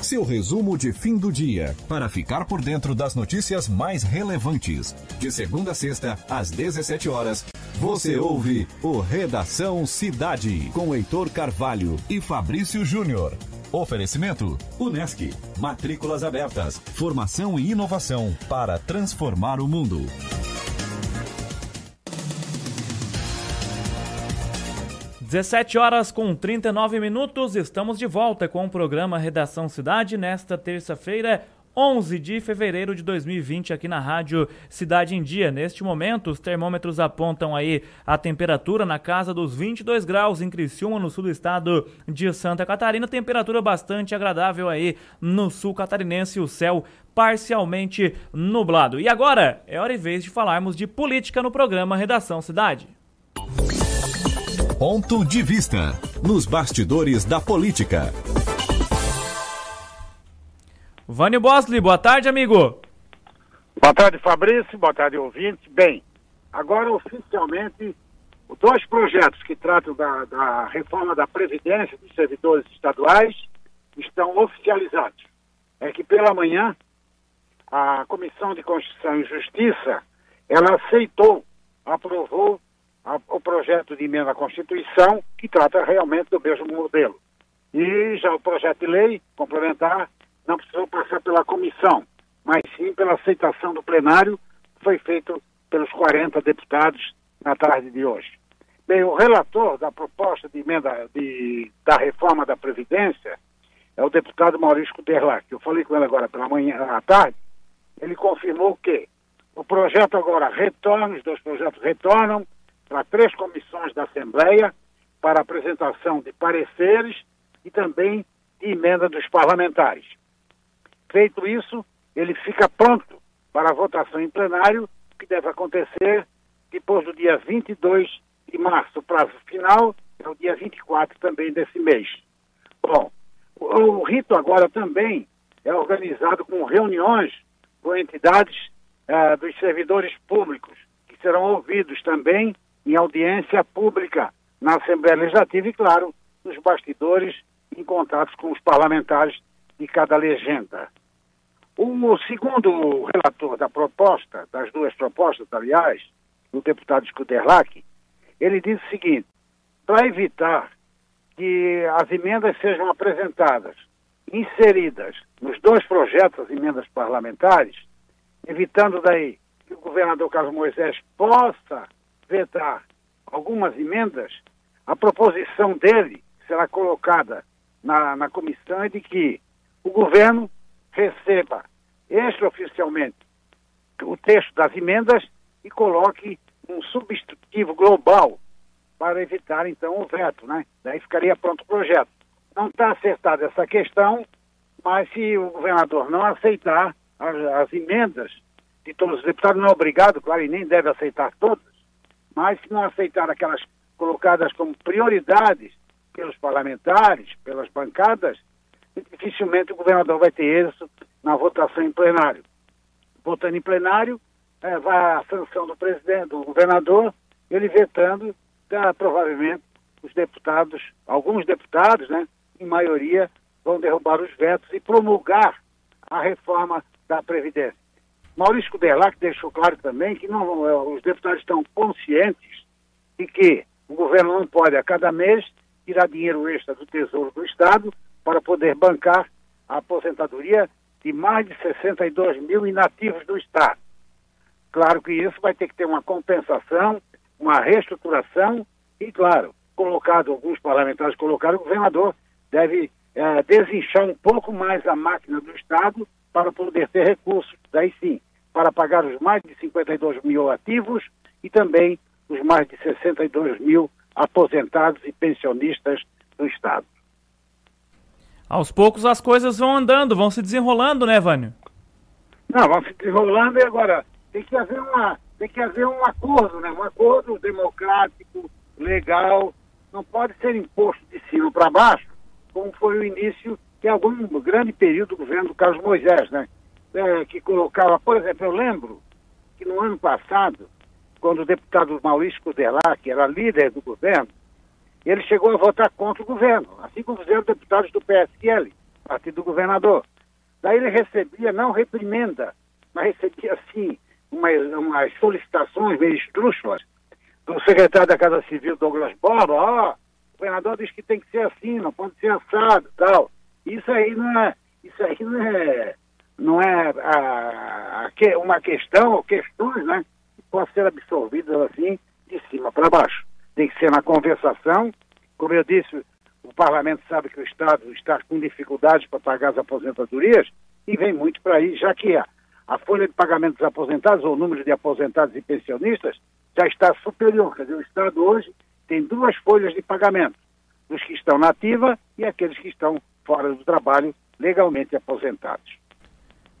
Seu resumo de fim do dia, para ficar por dentro das notícias mais relevantes. De segunda a sexta, às 17 horas, você ouve o Redação Cidade, com Heitor Carvalho e Fabrício Júnior. Oferecimento: Unesc. Matrículas abertas. Formação e inovação para transformar o mundo. 17 horas com 39 minutos, estamos de volta com o programa Redação Cidade nesta terça-feira, 11 de fevereiro de 2020, aqui na Rádio Cidade em Dia. Neste momento, os termômetros apontam aí a temperatura na casa dos 22 graus em Criciúma, no sul do estado de Santa Catarina. Temperatura bastante agradável aí no sul catarinense, o céu parcialmente nublado. E agora é hora e vez de falarmos de política no programa Redação Cidade. Ponto de vista nos bastidores da política. Vânio Bosley, boa tarde, amigo. Boa tarde, Fabrício. Boa tarde, ouvinte. Bem, agora oficialmente, dois projetos que tratam da, da reforma da Previdência dos servidores estaduais estão oficializados. É que pela manhã, a Comissão de Constituição e Justiça, ela aceitou, aprovou a, o projeto de emenda à Constituição, que trata realmente do mesmo modelo. E já o projeto de lei complementar não precisou passar pela comissão, mas sim pela aceitação do plenário, que foi feito pelos 40 deputados na tarde de hoje. Bem, o relator da proposta de emenda de, da reforma da Previdência é o deputado Maurício Kuderlach. Eu falei com ele agora pela manhã, à tarde. Ele confirmou que o projeto agora retorna, os dois projetos retornam para três comissões da Assembleia para apresentação de pareceres e também de emenda dos parlamentares. Feito isso, ele fica pronto para a votação em plenário, que deve acontecer depois do dia 22 de março. O prazo final é o dia 24 também desse mês. Bom, o, rito agora também é organizado com reuniões com entidades uh, dos servidores públicos, que serão ouvidos também em audiência pública na Assembleia Legislativa e, claro, nos bastidores, em contatos com os parlamentares de cada legenda. O segundo relator da proposta, das duas propostas, aliás, o deputado Scuderlac, ele disse o seguinte: para evitar que as emendas sejam apresentadas, inseridas nos dois projetos, as emendas parlamentares, evitando daí que o governador Carlos Moisés possa vetar algumas emendas, a proposição dele será colocada na, na comissão é de que o governo receba extraoficialmente o texto das emendas e coloque um substitutivo global para evitar, então, o veto, né? Daí ficaria pronto o projeto. Não está acertada essa questão, mas se o governador não aceitar as, as, emendas de todos os deputados, não é obrigado, claro, e nem deve aceitar todas, mas se não aceitar aquelas colocadas como prioridades pelos parlamentares, pelas bancadas, dificilmente o governador vai ter êxito na votação em plenário. Votando em plenário, é, vai a sanção do presidente, do governador, ele vetando, tá, provavelmente os deputados, alguns deputados, né, em maioria, vão derrubar os vetos e promulgar a reforma da Previdência. Maurício Kuderlac deixou claro também que não, é, os deputados estão conscientes de que o governo não pode, a cada mês, tirar dinheiro extra do Tesouro do Estado para poder bancar a aposentadoria de mais de 62 mil inativos do Estado. Claro que isso vai ter que ter uma compensação, uma reestruturação e, claro, colocado, alguns parlamentares colocaram, o governador deve é, desinchar um pouco mais a máquina do Estado para poder ter recursos, daí sim, para pagar os mais de 52 mil ativos e também os mais de 62 mil aposentados e pensionistas do Estado. Aos poucos as coisas vão andando, vão se desenrolando, né, Vânio? Não, vão se desenrolando e agora tem que haver uma, tem que haver um acordo, né? Um acordo democrático, legal, não pode ser imposto de cima para baixo, como foi o início de algum grande período do governo do Carlos Moisés, né? É, que colocava, por exemplo, eu lembro que no ano passado quando o deputado Maurício Kudelá, que era líder do governo, ele chegou a votar contra o governo, assim como fizeram deputados do PSL, partido do governador. Daí ele recebia, não reprimenda, mas recebia, assim, umas, solicitações meio estrúxulas do secretário da Casa Civil, Douglas Borba, ó, o governador diz que tem que ser assim, não pode ser assado tal. Isso aí não é, isso aí não é, não é a, a, uma questão ou questões, né? possa ser absorvidas assim de cima para baixo. Tem que ser na conversação. Como eu disse, o parlamento sabe que o Estado está com dificuldades para pagar as aposentadorias e vem muito para aí, já que a, a folha de pagamento dos aposentados, ou o número de aposentados e pensionistas, já está superior. Quer dizer, o Estado hoje tem duas folhas de pagamento, os que estão na ativa e aqueles que estão fora do trabalho legalmente aposentados.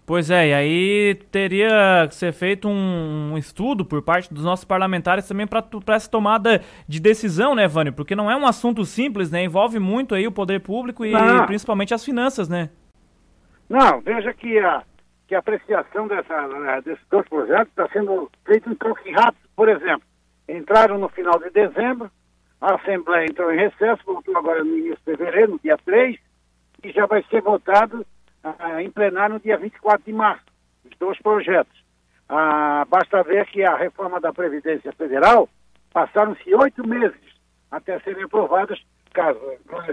Pois é, e aí teria que ser feito um, um estudo por parte dos nossos parlamentares também para essa tomada de decisão, né, Vânio? Porque não é um assunto simples, né? Envolve muito aí o poder público e não. principalmente as finanças, né? Não, veja que a, que a apreciação dessa, né, desses dois projetos está sendo feita em troque rápido. Por exemplo, entraram no final de dezembro, a Assembleia entrou em recesso, voltou agora no início de fevereiro, no dia 3, e já vai ser votado em plenário no dia 24 de março, os dois projetos. Ah, basta ver que a reforma da Previdência Federal passaram-se oito meses até serem aprovadas, claro,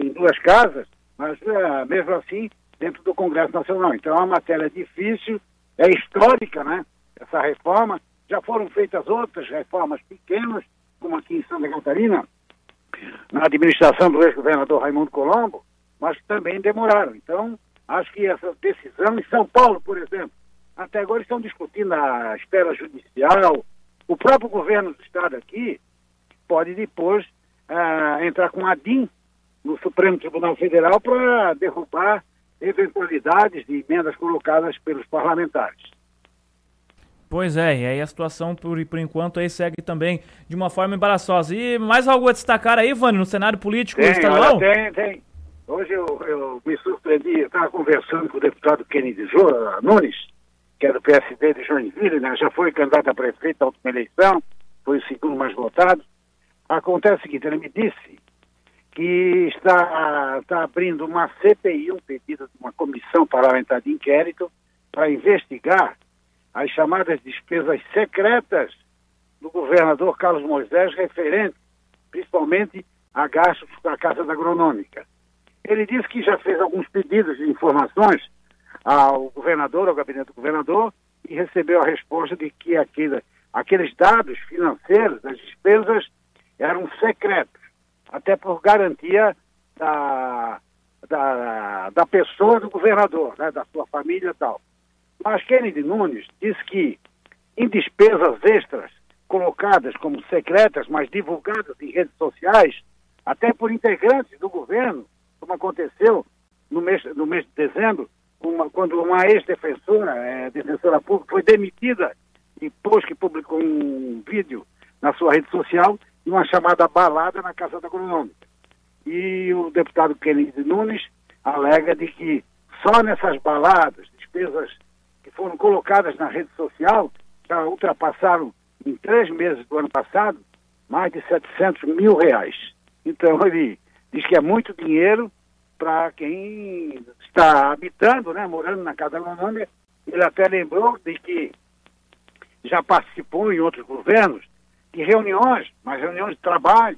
em duas casas, mas ah, mesmo assim dentro do Congresso Nacional. Então é uma matéria difícil, é histórica, né? Essa reforma. Já foram feitas outras reformas pequenas, como aqui em Santa Catarina, na administração do ex-governador Raimundo Colombo, mas também demoraram. Então, Acho que essa decisão, em São Paulo, por exemplo, até agora estão discutindo a espera judicial. O próprio governo do Estado aqui pode depois uh, entrar com a DIN no Supremo Tribunal Federal para derrubar eventualidades de emendas colocadas pelos parlamentares. Pois é, e aí a situação, por, por enquanto, aí segue também de uma forma embaraçosa. E mais algo a destacar aí, Vani, no cenário político tem, estadual? Tem, tem. Hoje eu, eu me surpreendi, eu estava conversando com o deputado Kennedy Nunes, que é do PSD de Joinville, né? já foi candidato a prefeito na última eleição, foi o segundo mais votado. Acontece o seguinte, ele me disse que está, está abrindo uma CPI, um pedido de uma comissão parlamentar de inquérito, para investigar as chamadas despesas secretas do governador Carlos Moisés, referente principalmente a gastos com a Casa da Agronômica. Ele disse que já fez alguns pedidos de informações ao governador, ao gabinete do governador, e recebeu a resposta de que aquele, aqueles dados financeiros das despesas eram secretos, até por garantia da, da, da pessoa do governador, né, da sua família e tal. Mas Kennedy Nunes disse que em despesas extras colocadas como secretas, mas divulgadas em redes sociais, até por integrantes do governo, como aconteceu no mês, no mês de dezembro, uma, quando uma ex-defensora, é, defensora pública, foi demitida depois que publicou um vídeo na sua rede social de uma chamada balada na Casa da Agronômica. E o deputado Kennedy Nunes alega de que só nessas baladas, despesas que foram colocadas na rede social, já ultrapassaram em três meses do ano passado mais de 700 mil reais. Então ele diz que é muito dinheiro para quem está habitando, né, morando na Casa Agronômica. Ele até lembrou de que já participou em outros governos de reuniões, mas reuniões de trabalho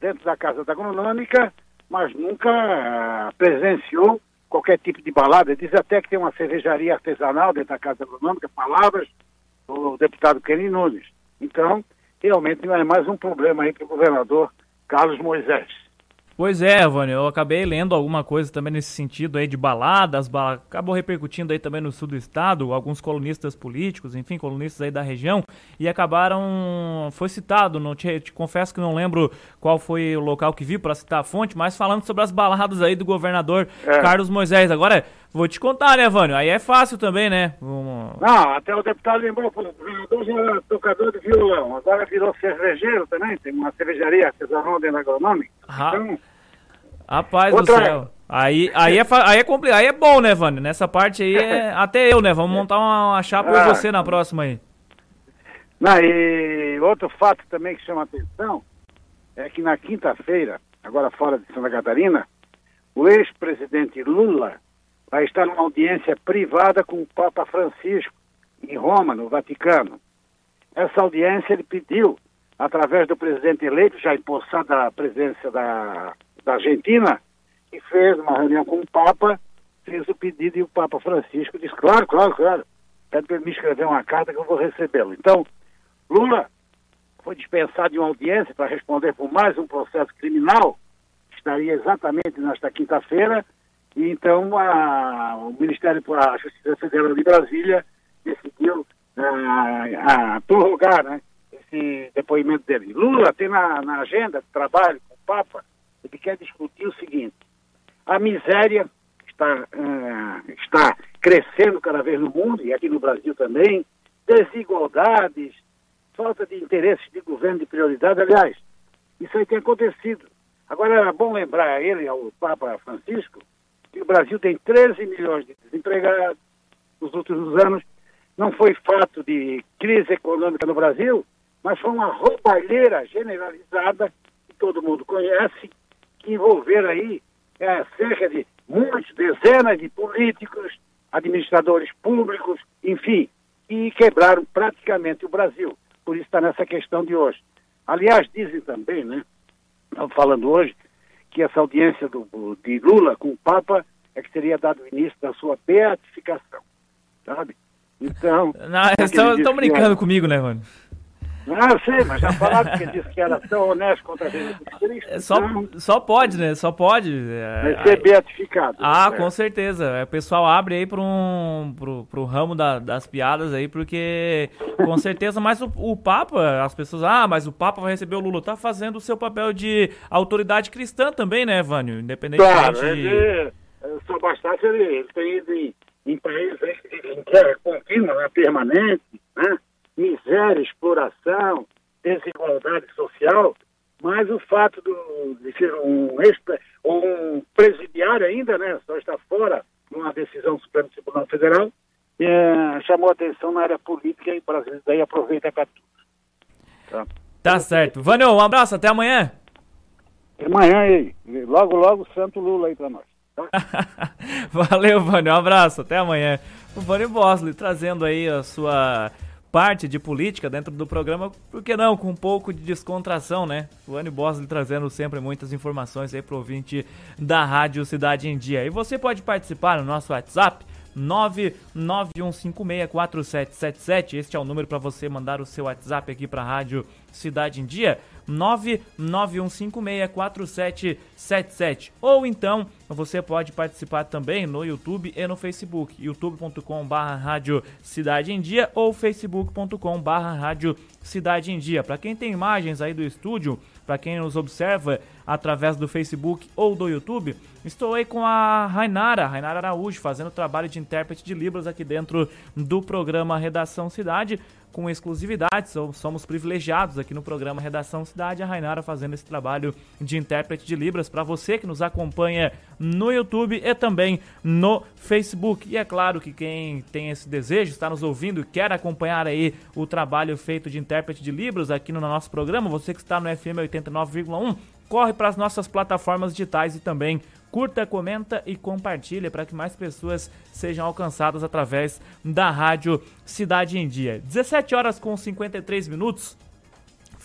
dentro da Casa da Agronômica, mas nunca uh, presenciou qualquer tipo de balada. Diz até que tem uma cervejaria artesanal dentro da Casa Agronômica, palavras do deputado Kenny Nunes. Então, realmente é mais um problema aí para o governador Carlos Moisés. Pois é, Vânia, eu acabei lendo alguma coisa também nesse sentido aí de baladas, bala... acabou repercutindo aí também no sul do estado, alguns colunistas políticos, enfim, colunistas aí da região, e acabaram, foi citado, não te, te confesso que não lembro qual foi o local que vi para citar a fonte, mas falando sobre as baladas aí do governador é. Carlos Moisés. Agora, vou te contar, né, Vânia, aí é fácil também, né? Um... Não, até o deputado lembrou, o governador já era tocador de violão, agora virou cervejeiro também, tem uma cervejaria artesanal dentro da agronômica. Ah. Então, Rapaz Outra... do céu. Aí, aí, é, aí, é aí é bom, né, Vânia? Nessa parte aí é até eu, né? Vamos montar uma, uma chapa ah, você na próxima aí. Não, e outro fato também que chama atenção é que na quinta-feira, agora fora de Santa Catarina, o ex-presidente Lula vai estar numa audiência privada com o Papa Francisco, em Roma, no Vaticano. Essa audiência ele pediu, através do presidente eleito, já empossado a presença da da Argentina, que fez uma reunião com o Papa, fez o pedido e o Papa Francisco disse, claro, claro, claro, pede para me escrever uma carta que eu vou recebê-lo. Então, Lula foi dispensado de uma audiência para responder por mais um processo criminal, estaria exatamente nesta quinta-feira, e então a, o Ministério da Justiça Federal de Brasília decidiu a, a prorrogar né, esse depoimento dele. Lula tem na, na agenda de trabalho com o Papa ele quer discutir o seguinte: a miséria está, uh, está crescendo cada vez no mundo, e aqui no Brasil também, desigualdades, falta de interesses de governo de prioridade. Aliás, isso aí tem acontecido. Agora, era bom lembrar a ele, ao Papa Francisco, que o Brasil tem 13 milhões de desempregados nos últimos anos. Não foi fato de crise econômica no Brasil, mas foi uma roubalheira generalizada que todo mundo conhece que envolveram aí é, cerca de muitas dezenas de políticos, administradores públicos, enfim, e quebraram praticamente o Brasil. Por isso está nessa questão de hoje. Aliás, dizem também, né, estão falando hoje, que essa audiência do, de Lula com o Papa é que teria dado início da sua beatificação, sabe? Então... Não, estão brincando é... comigo, né, mano? Ah, sei, mas já falaram que disse que era tão honesto contra a gente. É, só, só pode, né? Só pode. É, vai ser beatificado. Ah, com certeza. O pessoal abre aí para um pro, pro ramo da, das piadas aí, porque com certeza, mas o, o Papa, as pessoas, ah, mas o Papa vai receber o Lula, tá fazendo o seu papel de autoridade cristã também, né, Vânio? Independentemente claro, de... ele, só bastasse ele, ele ter ido em, em países em guerra contínua, né, permanente, né? Miséria, exploração, desigualdade social, mas o fato do, de ser um, extra, um presidiário ainda, né, só está fora de uma decisão do Supremo Tribunal Federal, é, chamou atenção na área política e o Brasil daí aproveita para tudo. Tá, tá certo. Vânio, um abraço, até amanhã. Até amanhã aí. Logo, logo, Santo Lula aí para nós. Tá? Valeu, Vânio, um abraço, até amanhã. O Vânio Bosley trazendo aí a sua parte de política dentro do programa, por que não, com um pouco de descontração, né? O Anny Bosley trazendo sempre muitas informações aí pro ouvinte da Rádio Cidade em Dia. E você pode participar no nosso WhatsApp, 991564777. Este é o número para você mandar o seu WhatsApp aqui para a Rádio Cidade em Dia. 991564777. Ou então você pode participar também no YouTube e no Facebook, youtube.com.br Rádio Cidade em Dia ou facebook.com.br Rádio Cidade em Dia. Para quem tem imagens aí do estúdio, para quem nos observa através do Facebook ou do YouTube, estou aí com a Rainara, Rainara Araújo, fazendo trabalho de intérprete de Libras aqui dentro do programa Redação Cidade com exclusividade, somos privilegiados aqui no programa Redação Cidade, a Rainara fazendo esse trabalho de intérprete de Libras para você que nos acompanha no YouTube e também no Facebook. E é claro que quem tem esse desejo, está nos ouvindo e quer acompanhar aí o trabalho feito de intérprete de Libras aqui no nosso programa, você que está no FM 89,1, corre para as nossas plataformas digitais e também curta, comenta e compartilha para que mais pessoas sejam alcançadas através da rádio Cidade em Dia. 17 horas com 53 minutos.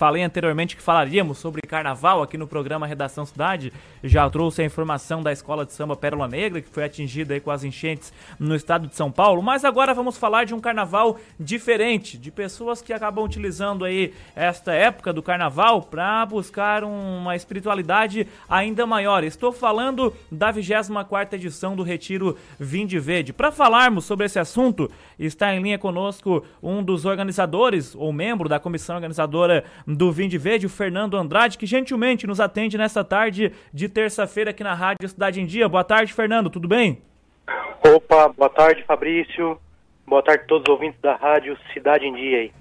Falei anteriormente que falaríamos sobre carnaval aqui no programa Redação Cidade. Já trouxe a informação da escola de samba Pérola Negra, que foi atingida com as enchentes no estado de São Paulo. Mas agora vamos falar de um carnaval diferente, de pessoas que acabam utilizando aí esta época do carnaval para buscar uma espiritualidade ainda maior. Estou falando da 24 edição do Retiro Vinde Verde. Para falarmos sobre esse assunto, está em linha conosco um dos organizadores ou membro da comissão organizadora do Vinde Verde, o Fernando Andrade, que gentilmente nos atende nesta tarde de terça-feira aqui na Rádio Cidade em Dia. Boa tarde, Fernando, tudo bem? Opa, boa tarde, Fabrício. Boa tarde a todos os ouvintes da Rádio Cidade em Dia aí.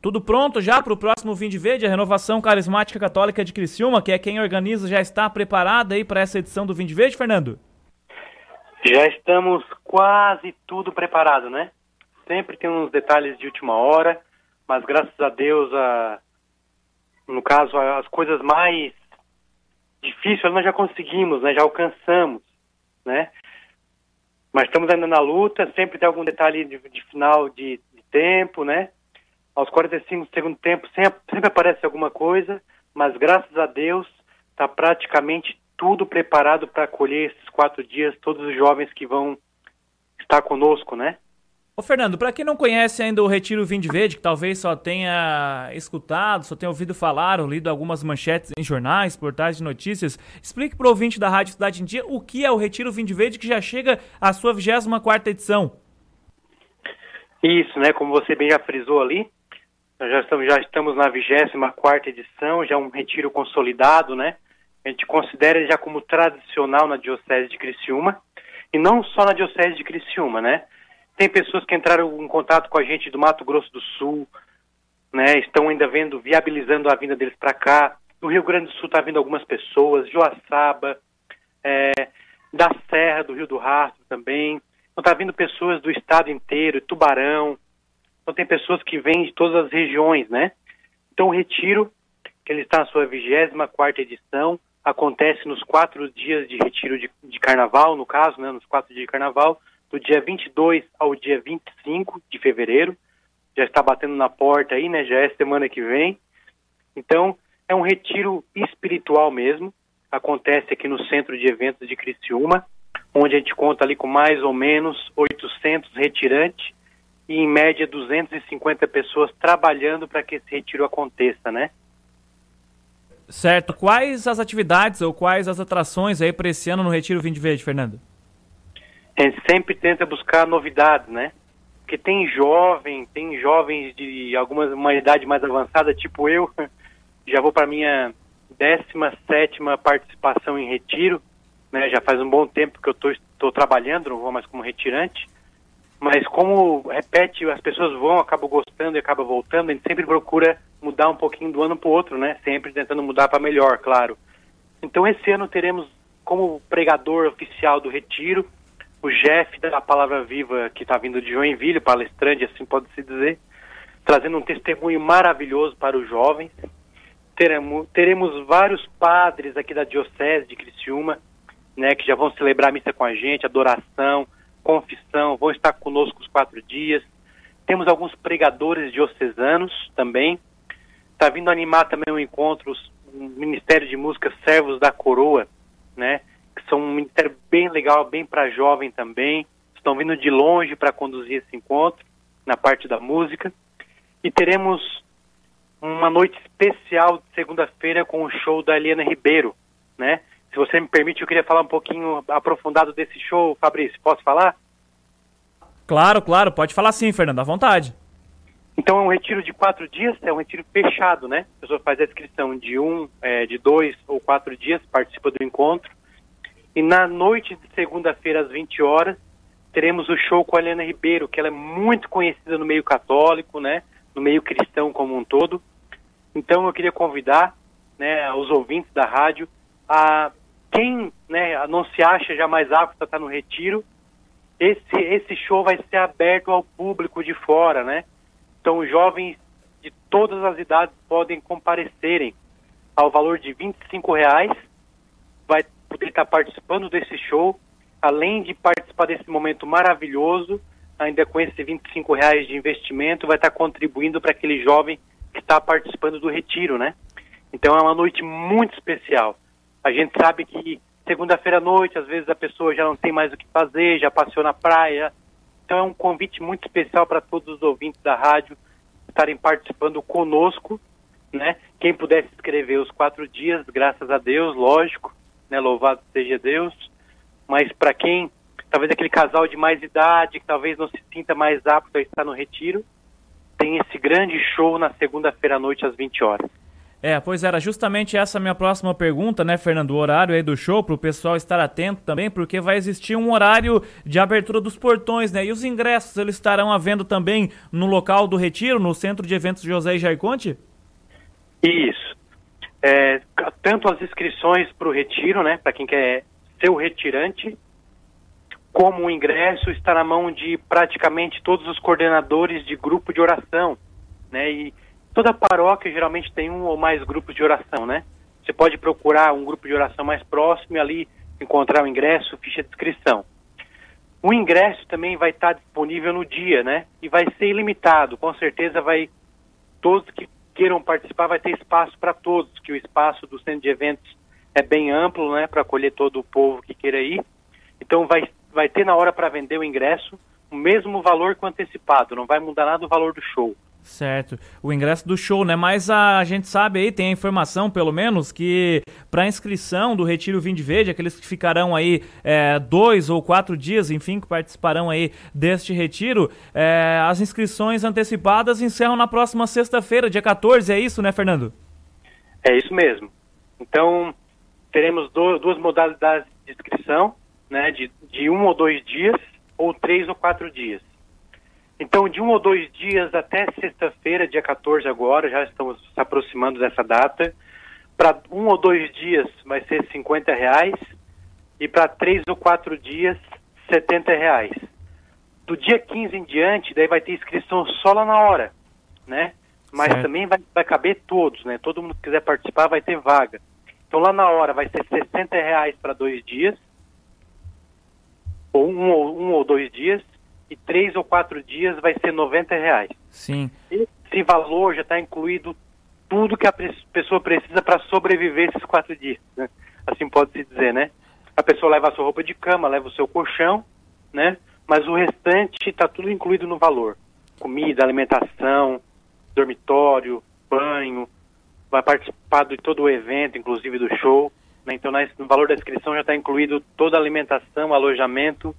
Tudo pronto já para o próximo Vinde Verde, a Renovação Carismática Católica de Criciúma, que é quem organiza, já está preparada aí para essa edição do Vinde Verde, Fernando? Já estamos quase tudo preparado, né? Sempre tem uns detalhes de última hora, mas graças a Deus a, no caso, as coisas mais difíceis nós já conseguimos, né? Já alcançamos, né? Mas estamos ainda na luta, sempre tem algum detalhe de, de final de, de, tempo, né? Aos 45 do segundo tempo sempre, sempre aparece alguma coisa, mas graças a Deus está praticamente tudo preparado para acolher esses quatro dias todos os jovens que vão estar conosco, né? Ô Fernando, para quem não conhece ainda o Retiro Vinde Verde, que talvez só tenha escutado, só tenha ouvido falar ou lido algumas manchetes em jornais, portais de notícias, explique para o ouvinte da Rádio Cidade em Dia o que é o Retiro Vinde Verde, que já chega à sua 24 edição. Isso, né? Como você bem já frisou ali, nós já estamos, já estamos na 24 edição, já um retiro consolidado, né? A gente considera ele já como tradicional na Diocese de Criciúma, e não só na Diocese de Criciúma, né? Tem pessoas que entraram em contato com a gente do Mato Grosso do Sul, né? Estão ainda vendo, viabilizando a vinda deles para cá. Do Rio Grande do Sul está vindo algumas pessoas, Joaçaba, é, da Serra, do Rio do Rastro também. Então está vindo pessoas do estado inteiro, Tubarão. Então tem pessoas que vêm de todas as regiões, né? Então o retiro, que ele está na sua 24 edição, acontece nos quatro dias de retiro de, de carnaval, no caso, né? Nos quatro dias de carnaval, do dia 22 ao dia 25 de fevereiro. Já está batendo na porta aí, né? Já é semana que vem. Então, é um retiro espiritual mesmo. Acontece aqui no Centro de Eventos de Criciúma, onde a gente conta ali com mais ou menos 800 retirantes e em média 250 pessoas trabalhando para que esse retiro aconteça, né? Certo. Quais as atividades ou quais as atrações aí para esse ano no Retiro Vinde Verde, Fernando? A gente sempre tenta buscar novidades, né? Porque tem jovem, tem jovens de alguma uma idade mais avançada, tipo eu, já vou para minha 17 participação em retiro, né? Já faz um bom tempo que eu estou trabalhando, não vou mais como retirante. Mas como repete, as pessoas vão, acabam gostando e acabam voltando, a gente sempre procura mudar um pouquinho do ano para o outro, né? Sempre tentando mudar para melhor, claro. Então esse ano teremos como pregador oficial do retiro o Jeff da Palavra Viva, que está vindo de Joinville, palestrante, assim pode-se dizer, trazendo um testemunho maravilhoso para os jovens. Teremos, teremos vários padres aqui da Diocese de Criciúma, né, que já vão celebrar a missa com a gente, adoração, confissão, vão estar conosco os quatro dias. Temos alguns pregadores diocesanos também. Está vindo animar também um encontro, o Ministério de Música Servos da Coroa, né, que são um ministério bem legal, bem para jovem também. Estão vindo de longe para conduzir esse encontro, na parte da música. E teremos uma noite especial de segunda-feira com o show da Eliana Ribeiro, né? Se você me permite, eu queria falar um pouquinho aprofundado desse show, Fabrício. Posso falar? Claro, claro, pode falar sim, Fernando, à vontade. Então é um retiro de quatro dias, é um retiro fechado, né? A pessoa faz a inscrição de um, é, de dois ou quatro dias, participa do encontro. E na noite de segunda-feira, às 20 horas, teremos o show com a Helena Ribeiro, que ela é muito conhecida no meio católico, né? No meio cristão como um todo. Então eu queria convidar né, os ouvintes da rádio a quem né, não se acha já mais apto a estar no retiro, esse, esse show vai ser aberto ao público de fora, né? Então, jovens de todas as idades podem comparecerem ao valor de R$ reais, poder estar participando desse show, além de participar desse momento maravilhoso, ainda com esse R$ reais de investimento, vai estar contribuindo para aquele jovem que está participando do retiro, né? Então é uma noite muito especial. A gente sabe que segunda-feira à noite, às vezes a pessoa já não tem mais o que fazer, já passeou na praia, então é um convite muito especial para todos os ouvintes da rádio estarem participando conosco, né? Quem puder se inscrever os quatro dias, graças a Deus, lógico, né? Louvado seja Deus. Mas para quem, talvez aquele casal de mais idade, que talvez não se sinta mais apto a estar no retiro, tem esse grande show na segunda-feira à noite às 20 horas. É, pois era justamente essa minha próxima pergunta, né, Fernando? O horário aí do show, para o pessoal estar atento também, porque vai existir um horário de abertura dos portões, né? E os ingressos, eles estarão à venda também no local do retiro, no Centro de Eventos José e Jaiconte? Isso. É, tanto as inscrições para o retiro, né, para quem quer ser o retirante, como o ingresso está na mão de praticamente todos os coordenadores de grupo de oração, né? E Toda paróquia geralmente tem um ou mais grupos de oração, né? Você pode procurar um grupo de oração mais próximo e ali encontrar o ingresso, ficha de inscrição. O ingresso também vai estar disponível no dia, né? E vai ser ilimitado. Com certeza vai todos que queiram participar vai ter espaço para todos, que o espaço do centro de eventos é bem amplo, né, para acolher todo o povo que queira ir. Então vai vai ter na hora para vender o ingresso o mesmo valor que o antecipado, não vai mudar nada o valor do show. Certo. O ingresso do show, né? Mas a gente sabe aí, tem a informação, pelo menos, que para inscrição do Retiro Vinde Verde, aqueles que ficarão aí é, dois ou quatro dias, enfim, que participarão aí deste retiro, é, as inscrições antecipadas encerram na próxima sexta-feira, dia 14, é isso, né, Fernando? É isso mesmo. Então, teremos duas modalidades de inscrição, né? De, de um ou dois dias, ou três ou quatro dias. Então, de um ou dois dias até sexta-feira, dia 14 agora, já estamos se aproximando dessa data. Para um ou dois dias vai ser 50 reais e para três ou quatro dias, 70 reais. Do dia 15 em diante, daí vai ter inscrição só lá na hora, né? Mas certo. também vai, vai caber todos, né? Todo mundo que quiser participar vai ter vaga. Então lá na hora vai ser 60 reais para dois dias, ou um, ou um ou dois dias, e três ou quatro dias vai ser 90 reais. Sim. Esse valor já está incluído tudo que a pessoa precisa para sobreviver esses quatro dias, né? Assim pode-se dizer, né? A pessoa leva a sua roupa de cama, leva o seu colchão, né? Mas o restante está tudo incluído no valor. Comida, alimentação, dormitório, banho, vai participar de todo o evento, inclusive do show. Né? Então, no valor da inscrição já está incluído toda a alimentação, alojamento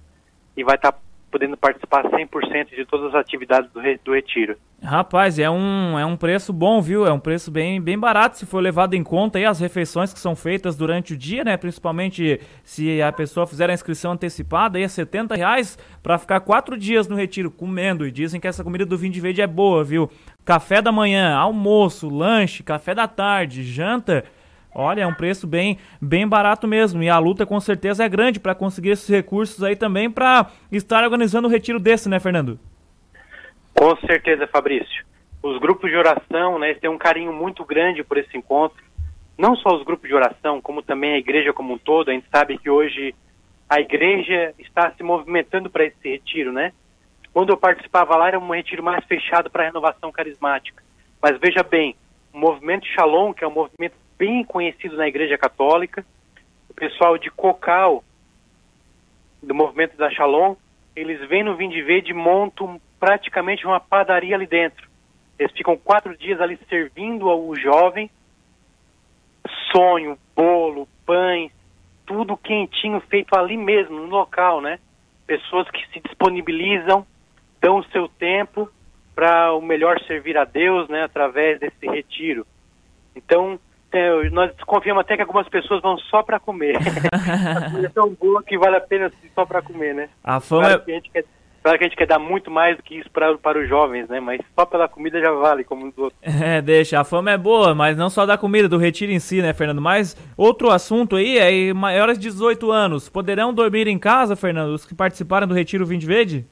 e vai estar tá podendo participar 100% de todas as atividades do, do retiro. Rapaz, é um, é um preço bom, viu? É um preço bem, bem barato se for levado em conta aí as refeições que são feitas durante o dia, né? Principalmente se a pessoa fizer a inscrição antecipada, aí é 70 reais para ficar quatro dias no retiro comendo. E dizem que essa comida do Vinde Verde é boa, viu? Café da manhã, almoço, lanche, café da tarde, janta Olha, é um preço bem, bem barato mesmo. E a luta com certeza é grande para conseguir esses recursos aí também para estar organizando o retiro desse, né, Fernando? Com certeza, Fabrício. Os grupos de oração, né, têm um carinho muito grande por esse encontro. Não só os grupos de oração, como também a igreja como um todo. A gente sabe que hoje a igreja está se movimentando para esse retiro, né? Quando eu participava lá era um retiro mais fechado para a renovação carismática. Mas veja bem, o movimento Shalom, que é um movimento bem conhecido na Igreja Católica. O pessoal de Cocal, do movimento da Shalom, eles vêm no Vinde Verde e montam praticamente uma padaria ali dentro. Eles ficam quatro dias ali servindo ao jovem sonho, bolo, pães, tudo quentinho feito ali mesmo, no local, né? Pessoas que se disponibilizam, dão o seu tempo para o melhor servir a Deus, né, através desse retiro. Então, é, nós desconfiamos até que algumas pessoas vão só para comer. a comida é tão boa que vale a pena só para comer, né? A fama claro é que a gente quer Claro que a gente quer dar muito mais do que isso para, para os jovens, né? Mas só pela comida já vale, como os outros. É, deixa. A fama é boa, mas não só da comida, do retiro em si, né, Fernando? Mas outro assunto aí é maiores de 18 anos. Poderão dormir em casa, Fernando, os que participaram do retiro Vinde Verde?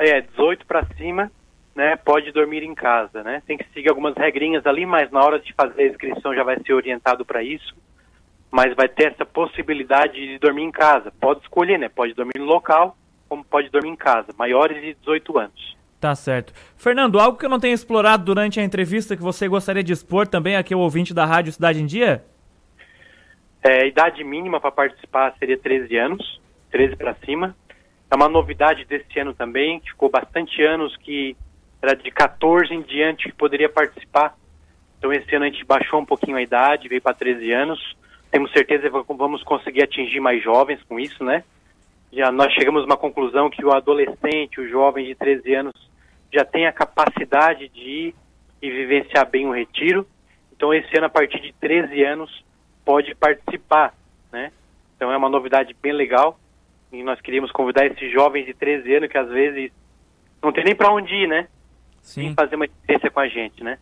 É, 18 para cima, né? Pode dormir em casa, né? Tem que seguir algumas regrinhas ali, mas na hora de fazer a inscrição já vai ser orientado para isso. Mas vai ter essa possibilidade de dormir em casa. Pode escolher, né? Pode dormir no local como pode dormir em casa, maiores de 18 anos. Tá certo. Fernando, algo que eu não tenho explorado durante a entrevista que você gostaria de expor também aqui ao ouvinte da Rádio Cidade em Dia? É, a idade mínima para participar seria 13 anos, 13 para cima. É uma novidade desse ano também, que ficou bastante anos que era de 14 em diante que poderia participar. Então esse ano a gente baixou um pouquinho a idade, veio para 13 anos. Temos certeza que vamos conseguir atingir mais jovens com isso, né? já nós chegamos a uma conclusão que o adolescente, o jovem de 13 anos, já tem a capacidade de ir e vivenciar bem o retiro. Então, esse ano, a partir de 13 anos, pode participar, né? Então, é uma novidade bem legal. E nós queríamos convidar esses jovens de 13 anos que, às vezes, não tem nem para onde ir, né? Sim. fazer uma experiência com a gente, né?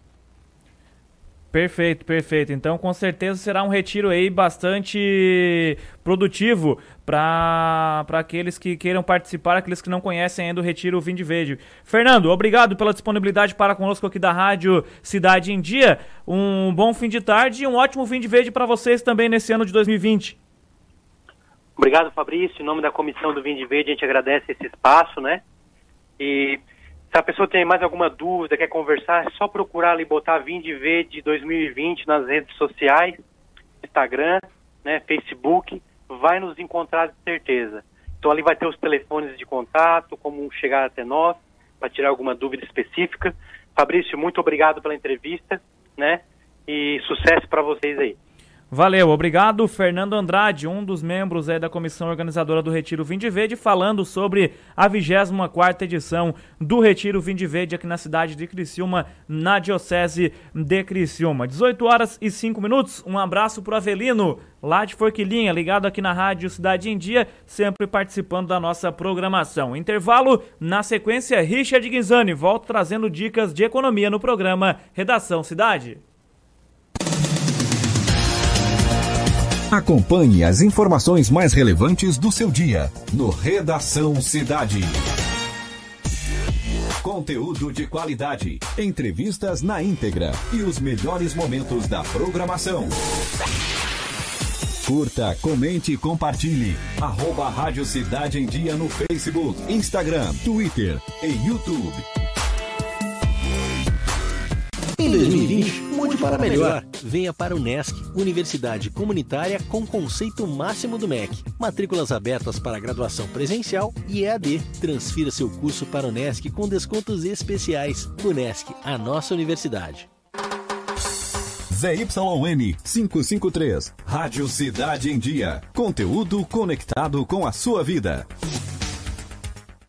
Perfeito, perfeito. Então, com certeza será um retiro aí bastante produtivo para aqueles que queiram participar, aqueles que não conhecem ainda o Retiro Vinde Verde. Fernando, obrigado pela disponibilidade para conosco aqui da Rádio Cidade em Dia. Um bom fim de tarde e um ótimo fim de verde para vocês também nesse ano de 2020. Obrigado, Fabrício. Em nome da comissão do Vinde Verde, a gente agradece esse espaço, né? E se a pessoa tem mais alguma dúvida, quer conversar, é só procurar ali, botar Vinde Verde 2020 nas redes sociais, Instagram, né, Facebook, vai nos encontrar de certeza. Então ali vai ter os telefones de contato, como chegar até nós, para tirar alguma dúvida específica. Fabrício, muito obrigado pela entrevista, né? E sucesso para vocês aí. Valeu, obrigado. Fernando Andrade, um dos membros é, da comissão organizadora do Retiro Vinde Verde, falando sobre a 24 edição do Retiro Vinde Verde aqui na cidade de Criciúma, na Diocese de Criciúma. 18 horas e 5 minutos. Um abraço pro Avelino, lá de Forquilinha, ligado aqui na Rádio Cidade em Dia, sempre participando da nossa programação. Intervalo, na sequência, Richard Guinzani volta trazendo dicas de economia no programa Redação Cidade. Acompanhe as informações mais relevantes do seu dia no Redação Cidade. Conteúdo de qualidade, entrevistas na íntegra e os melhores momentos da programação. Curta, comente e compartilhe. Arroba Rádio Cidade em Dia no Facebook, Instagram, Twitter e YouTube. Em 2020, mude para melhor. Venha para o NESC, Universidade Comunitária com conceito máximo do MEC. Matrículas abertas para graduação presencial e EAD. Transfira seu curso para o NESC com descontos especiais. O NESC, a nossa universidade. ZYN 553, Rádio Cidade em Dia. Conteúdo conectado com a sua vida.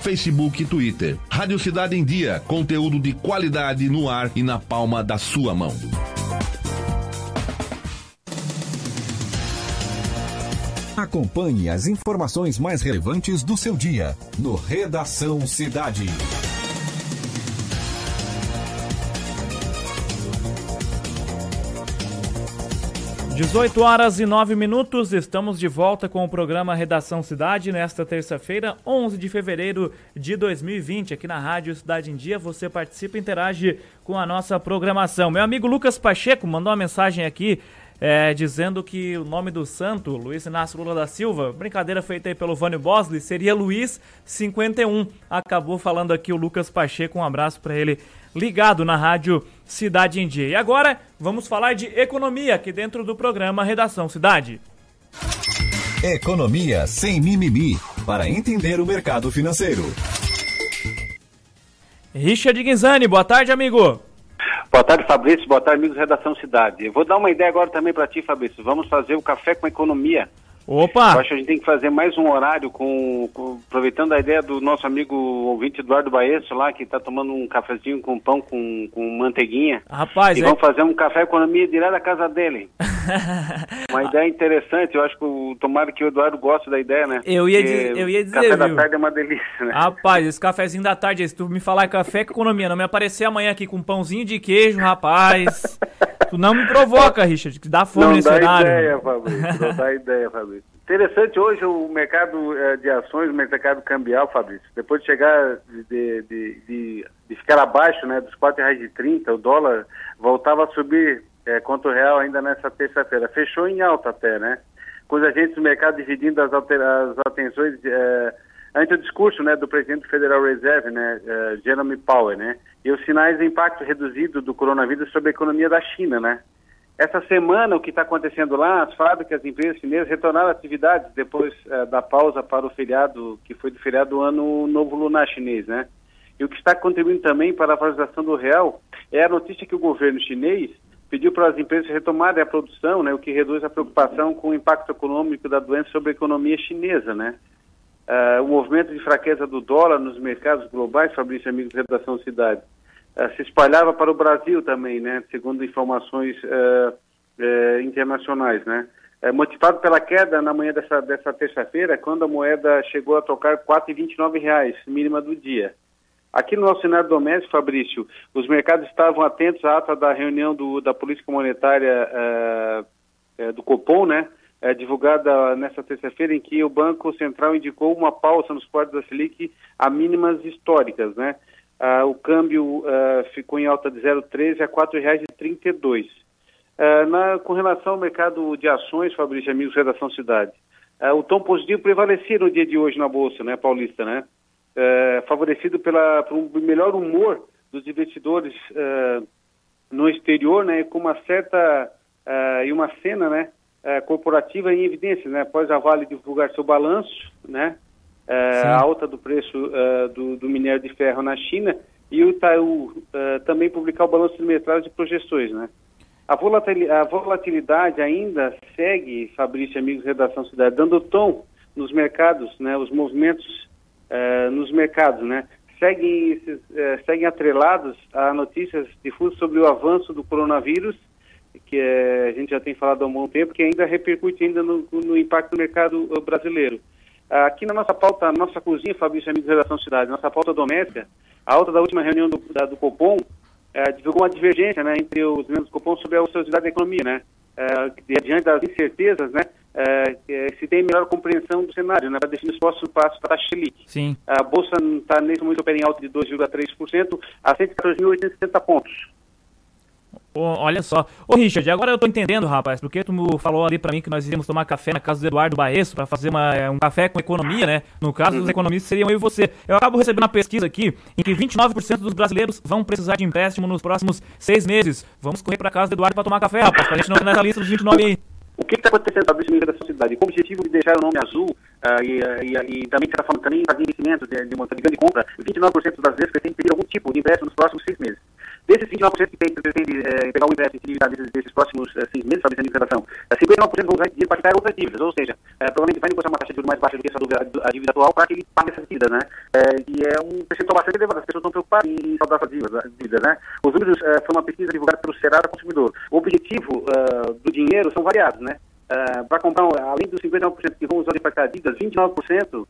Facebook e Twitter. Rádio Cidade em Dia, conteúdo de qualidade no ar e na palma da sua mão. Acompanhe as informações mais relevantes do seu dia no Redação Cidade. 18 horas e 9 minutos, estamos de volta com o programa Redação Cidade nesta terça-feira, 11 de fevereiro de 2020, aqui na Rádio Cidade em Dia. Você participa e interage com a nossa programação. Meu amigo Lucas Pacheco mandou uma mensagem aqui é, dizendo que o nome do santo, Luiz Inácio Lula da Silva, brincadeira feita aí pelo Vânio Bosley, seria Luiz 51. Acabou falando aqui o Lucas Pacheco, um abraço para ele ligado na rádio Cidade em Dia. E agora vamos falar de economia aqui dentro do programa Redação Cidade. Economia sem mimimi para entender o mercado financeiro. Richard Guinzani, boa tarde, amigo. Boa tarde, Fabrício. Boa tarde, amigos Redação Cidade. Eu vou dar uma ideia agora também para ti, Fabrício. Vamos fazer o café com economia. Opa! Eu acho que a gente tem que fazer mais um horário com, com aproveitando a ideia do nosso amigo ouvinte Eduardo Baesso lá, que está tomando um cafezinho com pão com, com manteiguinha. Rapaz, e é... vamos fazer um café economia direto da casa dele. Uma ideia interessante, eu acho que o tomara que o Eduardo goste da ideia, né? Eu ia, dizer, eu ia dizer, Café viu? da tarde é uma delícia, né? Rapaz, esse cafezinho da tarde, se tu me falar café com economia, não me aparecer amanhã aqui com um pãozinho de queijo, rapaz. Tu não me provoca, Richard, que dá fome não nesse dá horário. ideia, Fabrício, não dá ideia, Fabrício. Interessante hoje o mercado eh, de ações, o mercado cambial, Fabrício. Depois de chegar, de, de, de, de ficar abaixo né, dos R$ 4,30, o dólar voltava a subir eh, contra o real ainda nessa terça-feira. Fechou em alta até, né? Com os agentes do mercado dividindo as, as atenções eh, ante o discurso né, do presidente do Federal Reserve, né, Jeremy Powell, né? E os sinais de impacto reduzido do coronavírus sobre a economia da China, né? Essa semana, o que está acontecendo lá, as fábricas, as empresas chinesas retornaram atividades depois eh, da pausa para o feriado, que foi do feriado do ano novo lunar chinês, né? E o que está contribuindo também para a valorização do real é a notícia que o governo chinês pediu para as empresas retomarem a produção, né? O que reduz a preocupação com o impacto econômico da doença sobre a economia chinesa, né? Ah, o movimento de fraqueza do dólar nos mercados globais, Fabrício Amigos, Redação Cidade, ah, se espalhava para o Brasil também, né, segundo informações eh, internacionais, né. Eh, motivado pela queda na manhã dessa, dessa terça-feira, quando a moeda chegou a tocar 4,29 reais, mínima do dia. Aqui no nosso cenário doméstico, Fabrício, os mercados estavam atentos à ata da reunião do, da política monetária eh, do Copom, né, eh, divulgada nesta terça-feira, em que o Banco Central indicou uma pausa nos cortes da Selic a mínimas históricas, né. Ah, o câmbio ah, ficou em alta de 0,13 a R$ 4,32. Ah, com relação ao mercado de ações, Fabrício Amigos, Redação Cidade, ah, o tom positivo prevalecia no dia de hoje na Bolsa, né, paulista, né? Eh, favorecido pela, por um melhor humor dos investidores ah, no exterior, né, com uma certa ah, e uma cena, né, ah, corporativa em evidência, né, após a Vale divulgar seu balanço, né, uh, a alta do preço uh, do, do, minério de ferro na China e o Itaú também publicar o balanço trimestral de projeções, né? A volatilidade, a volatilidade ainda segue, Fabrício, amigos, redação cidade, dando tom nos mercados, né? Os movimentos nos mercados, né? Seguem, seguem atrelados a notícias difusas sobre o avanço do coronavírus que é, a gente já tem falado há um bom tempo, que ainda repercute ainda no, no impacto do mercado brasileiro. Aqui na nossa pauta, nossa cozinha, Fabrício Amigos da Redação Cidade, nossa pauta doméstica, a alta da última reunião do, da, do Copom é, divulgou uma divergência né, entre os membros do Copom sobre a ociosidade da economia, né? É, diante das incertezas, né, é, se tem melhor compreensão do cenário, né, para definir os próximos passos para a Selic. Sim. A Bolsa está nesse momento opera em alta de 2,3% a 114.860 pontos. Oh, olha só. Ô, Richard, agora eu tô entendendo, rapaz, porque tu falou ali para mim que nós iríamos tomar café na casa do Eduardo Baesso para fazer uma, é, um café com economia, né? No caso, os uhum. economistas seriam eu e você. Eu acabo recebendo uma pesquisa aqui em que 29% dos brasileiros vão precisar de empréstimo nos próximos seis meses. Vamos correr para casa do Eduardo para tomar café, rapaz, pra gente não nessa lista dos 29 aí. O que está acontecendo na Fabrício da sociedade? Com o objetivo de deixar o nome azul uh, e, uh, e, e, também, certa forma, também fazer investimento de, de, de grande compra, 29% das vezes pretende pedir algum tipo de empréstimo nos próximos seis meses. Desses 29% que tem, pretende é, pegar o empréstimo de desses, desses próximos é, seis meses, fazer a inflação, 59% vão usar dinheiro para quitar outras dívidas, ou seja, é, provavelmente vai negociar uma taxa de juros mais baixa do que essa a dívida atual para que ele pague essas dívidas, né? e é um percentual bastante elevado, as pessoas estão preocupadas em saldar essas dívidas, né? Os números foi uma pesquisa divulgada pelo Serasa Consumidor. O objetivo do dinheiro são variados, né? para comprar, além dos 59% que vão usar para quitar dívidas, 29%,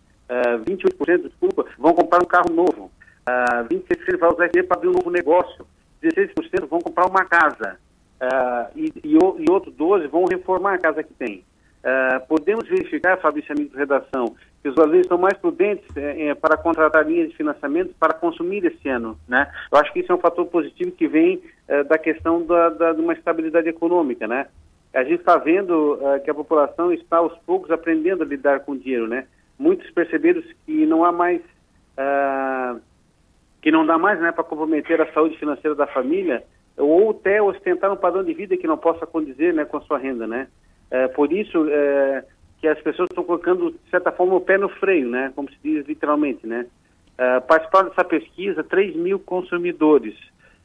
28%, desculpa, vão comprar um carro novo. Uh, 26% vai usar dinheiro para abrir um novo negócio. 16% vão comprar uma casa uh, e, e, e outro 12% vão reformar a casa que tem. Uh, podemos verificar, Fabrício, amigo de redação, que os brasileiros estão mais prudentes é, para contratar linhas de financiamento para consumir esse ano. Né? Eu acho que isso é um fator positivo que vem uh, da questão da, da, de uma estabilidade econômica. Né? A gente está vendo uh, que a população está aos poucos aprendendo a lidar com o dinheiro. Né? Muitos perceberam que não há mais que não dá mais né, para comprometer a saúde financeira da família ou até ostentar um padrão de vida que não possa condizer né, com a sua renda, né? É, por isso é, que as pessoas estão colocando, de certa forma, o pé no freio, né? Como se diz literalmente, né? É, participaram dessa pesquisa 3 mil consumidores.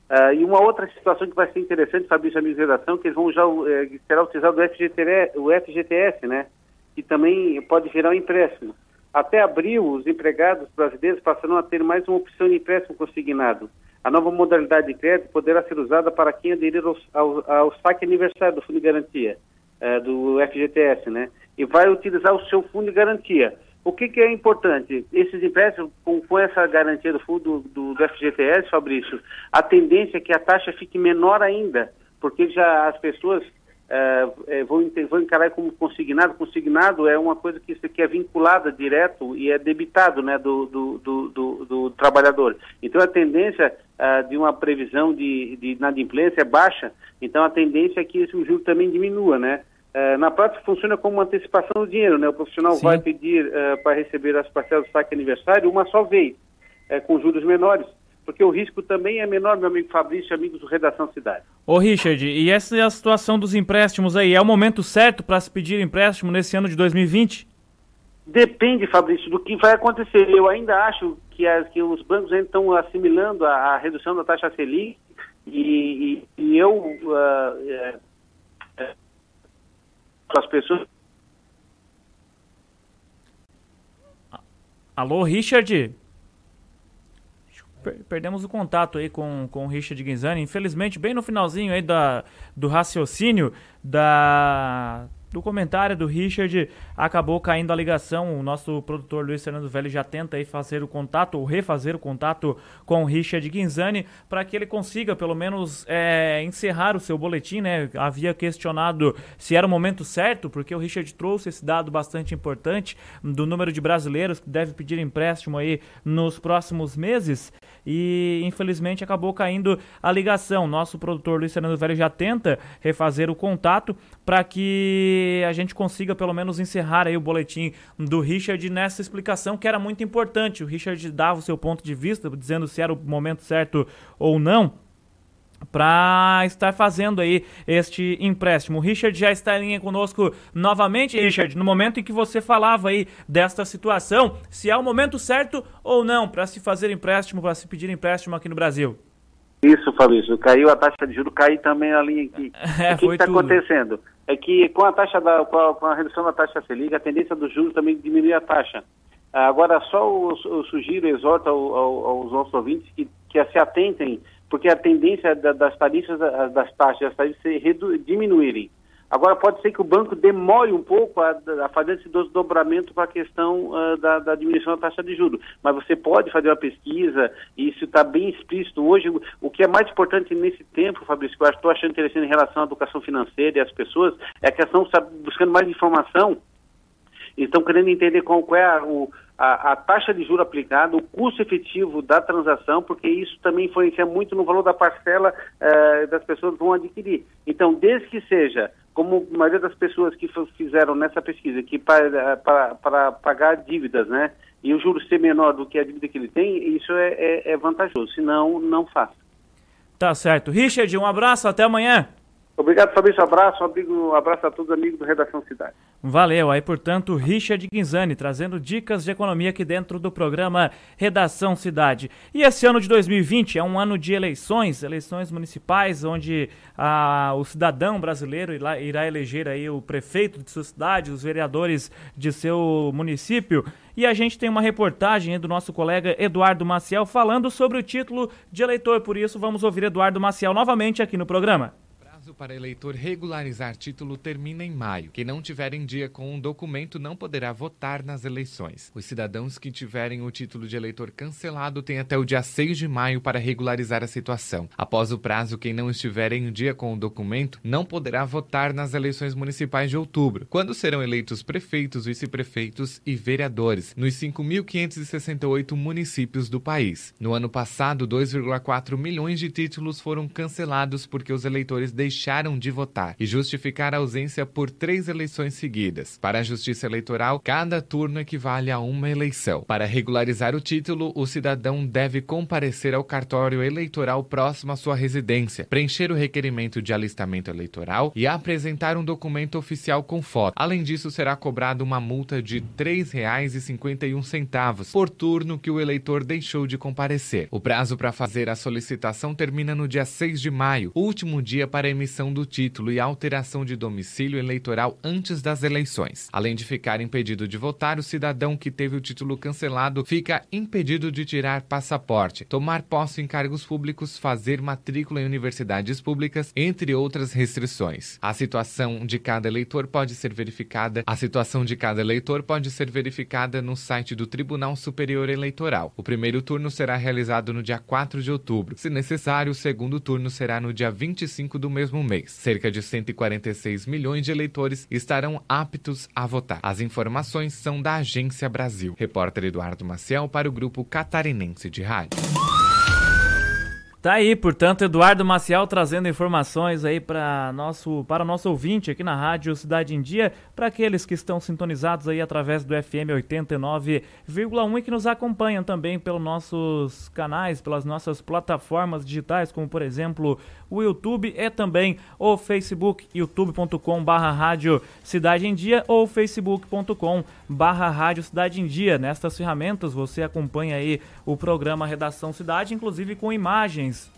É, e uma outra situação que vai ser interessante, Fabrício, a minha redação, que eles vão já, é, será utilizado o FGTS, o FGTS, né? Que também pode gerar um empréstimo. Até abril, os empregados brasileiros passarão a ter mais uma opção de empréstimo consignado. A nova modalidade de crédito poderá ser usada para quem aderir ao, ao, ao saque aniversário do Fundo de Garantia, eh, do FGTS, né? E vai utilizar o seu Fundo de Garantia. O que, que é importante? Esses empréstimos, com, com, essa garantia do fundo do, do, FGTS, Fabrício, a tendência é que a taxa fique menor ainda, porque já as pessoas é, vou, vou, encarar como consignado. Consignado é uma coisa que, que é vinculada direto e é debitado né, do, do, do, do, do trabalhador. Então a tendência uh, de uma previsão de, de inadimplência é baixa, então a tendência é que esse juro também diminua, né? Uh, na prática funciona como uma antecipação do dinheiro, né? O profissional Sim. vai pedir uh, para receber as parcelas do saque aniversário uma só vez, com juros menores porque o risco também é menor, meu amigo Fabrício, amigos do Redação Cidade. Ô Richard, e essa é a situação dos empréstimos aí? É o momento certo para se pedir empréstimo nesse ano de 2020? Depende, Fabrício, do que vai acontecer. Eu ainda acho que, as, que os bancos ainda estão assimilando a, a, redução da taxa Selic e, e, e eu, uh, é, as pessoas... Alô, Richard? Perdemos o contato aí com, com o Richard Guinzani. Infelizmente, bem no finalzinho aí da, do raciocínio da, do comentário do Richard, acabou caindo a ligação. O nosso produtor Luiz Fernando Velho já tenta aí fazer o contato, ou refazer o contato com o Richard Guinzani, para que ele consiga pelo menos é, encerrar o seu boletim, né? Havia questionado se era o momento certo, porque o Richard trouxe esse dado bastante importante do número de brasileiros que deve pedir empréstimo aí nos próximos meses e infelizmente acabou caindo a ligação. Nosso produtor Luiz Fernando Velho já tenta refazer o contato para que a gente consiga pelo menos encerrar aí o boletim do Richard nessa explicação que era muito importante. O Richard dava o seu ponto de vista, dizendo se era o momento certo ou não para estar fazendo aí este empréstimo. O Richard já está em linha conosco novamente, Richard, no momento em que você falava aí desta situação, se é o momento certo ou não para se fazer empréstimo, para se pedir empréstimo aqui no Brasil. Isso, Fabrício, caiu a taxa de juros, caiu também a linha aqui. É, o que está acontecendo? É que com a taxa da, com a, com a redução da taxa Selic, a tendência do juros também diminui a taxa. Agora, só eu, eu sugiro, exorto ao- ao- aos nossos ouvintes que, que se atentem, porque a tendência da- das tarifas, das taxas, das tarifas se diminuírem. Agora, pode ser que o banco demore um pouco a, a fazer esse desdobramento para a questão ah, da, da diminuição da taxa de juros. Mas você pode fazer uma pesquisa, e isso está bem explícito. Hoje, o- que é mais importante nesse tempo, Fabrício, que eu estou achando interessante em relação à educação financeira e às pessoas, é a questão, sabe, buscando mais informação e estão querendo entender qual, qual é a, o- a- a taxa de juro aplicada, o custo efetivo da transação, porque isso também influencia muito no valor da parcela eh, das pessoas que vão adquirir. Então, desde que seja, como a maioria das pessoas que fizeram nessa pesquisa, que para, para, para pagar dívidas, né, e o juro ser menor do que a dívida que ele tem, isso é, é, é vantajoso, senão não faça. Tá certo. Richard, um abraço, até amanhã. Obrigado, Fabrício, abraço, amigo, abraço a todos amigos do Redação Cidade. Valeu, aí portanto, Richard Guinzani trazendo dicas de economia aqui dentro do programa Redação Cidade. E esse ano de 2020 é um ano de eleições, eleições municipais, onde ah, o cidadão brasileiro irá, irá eleger aí o prefeito de sua cidade, os vereadores de seu município. E a gente tem uma reportagem do nosso colega Eduardo Maciel falando sobre o título de eleitor, por isso vamos ouvir Eduardo Maciel novamente aqui no programa. Para eleitor regularizar título termina em maio. Quem não tiver em dia com um documento não poderá votar nas eleições. Os cidadãos que tiverem o título de eleitor cancelado têm até o dia 6 de maio para regularizar a situação. Após o prazo, quem não estiver em dia com o documento não poderá votar nas eleições municipais de outubro, quando serão eleitos prefeitos, vice-prefeitos e vereadores nos 5.568 municípios do país. No ano passado, 2,4 milhões de títulos foram cancelados porque os eleitores deixaram de votar e justificar a ausência por três eleições seguidas. Para a Justiça Eleitoral, cada turno equivale a uma eleição. Para regularizar o título, o cidadão deve comparecer ao cartório eleitoral próximo à sua residência, preencher o requerimento de alistamento eleitoral e apresentar um documento oficial com foto. Além disso, será cobrada uma multa de R$ 3,51 por turno que o eleitor deixou de comparecer. O prazo para fazer a solicitação termina no dia 6 de maio, último dia para a do título e alteração de domicílio eleitoral antes das eleições. Além de ficar impedido de votar, o cidadão que teve o título cancelado fica impedido de tirar passaporte, tomar posse em cargos públicos, fazer matrícula em universidades públicas, entre outras restrições. A situação de cada eleitor pode ser verificada. A situação de cada eleitor pode ser verificada no site do Tribunal Superior Eleitoral. O primeiro turno será realizado no dia 4 de outubro. Se necessário, o segundo turno será no dia 25 do mesmo mês. Cerca de 146 milhões de eleitores estarão aptos a votar. As informações são da Agência Brasil. Repórter Eduardo Maciel para o Grupo Catarinense de Rádio. Tá aí, portanto, Eduardo Maciel trazendo informações aí para nosso para nosso ouvinte aqui na Rádio Cidade em Dia, para aqueles que estão sintonizados aí através do FM 89,1 e que nos acompanham também pelos nossos canais, pelas nossas plataformas digitais, como por exemplo o YouTube e também o Facebook, youtube.com/barra Rádio Cidade em Dia ou facebook.com/barra Rádio Cidade em Dia. Nestas ferramentas você acompanha aí o programa Redação Cidade, inclusive com imagens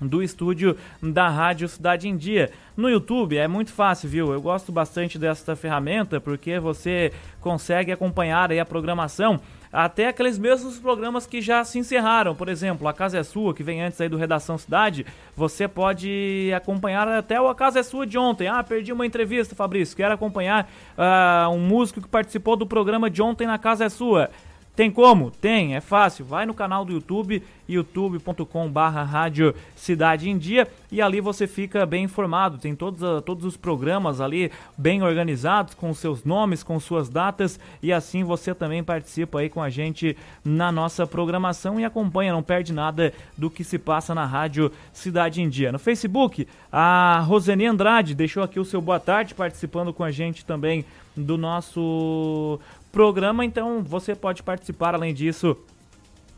do estúdio da Rádio Cidade em Dia. No YouTube é muito fácil, viu? Eu gosto bastante desta ferramenta porque você consegue acompanhar aí a programação até aqueles mesmos programas que já se encerraram. Por exemplo, A Casa é Sua, que vem antes aí do Redação Cidade, você pode acompanhar até o A Casa é Sua de ontem. Ah, perdi uma entrevista, Fabrício, quero acompanhar ah, um músico que participou do programa de ontem na Casa é Sua. Tem como? Tem, é fácil. Vai no canal do YouTube, youtube.com barra Rádio Cidade em Dia e ali você fica bem informado. Tem todos, ah, todos os programas ali bem organizados, com seus nomes, com suas datas e assim você também participa aí com a gente na nossa programação e acompanha, não perde nada do que se passa na Rádio Cidade em Dia. No Facebook, a Rosane Andrade deixou aqui o seu boa tarde participando com a gente também do nosso programa, então você pode participar além disso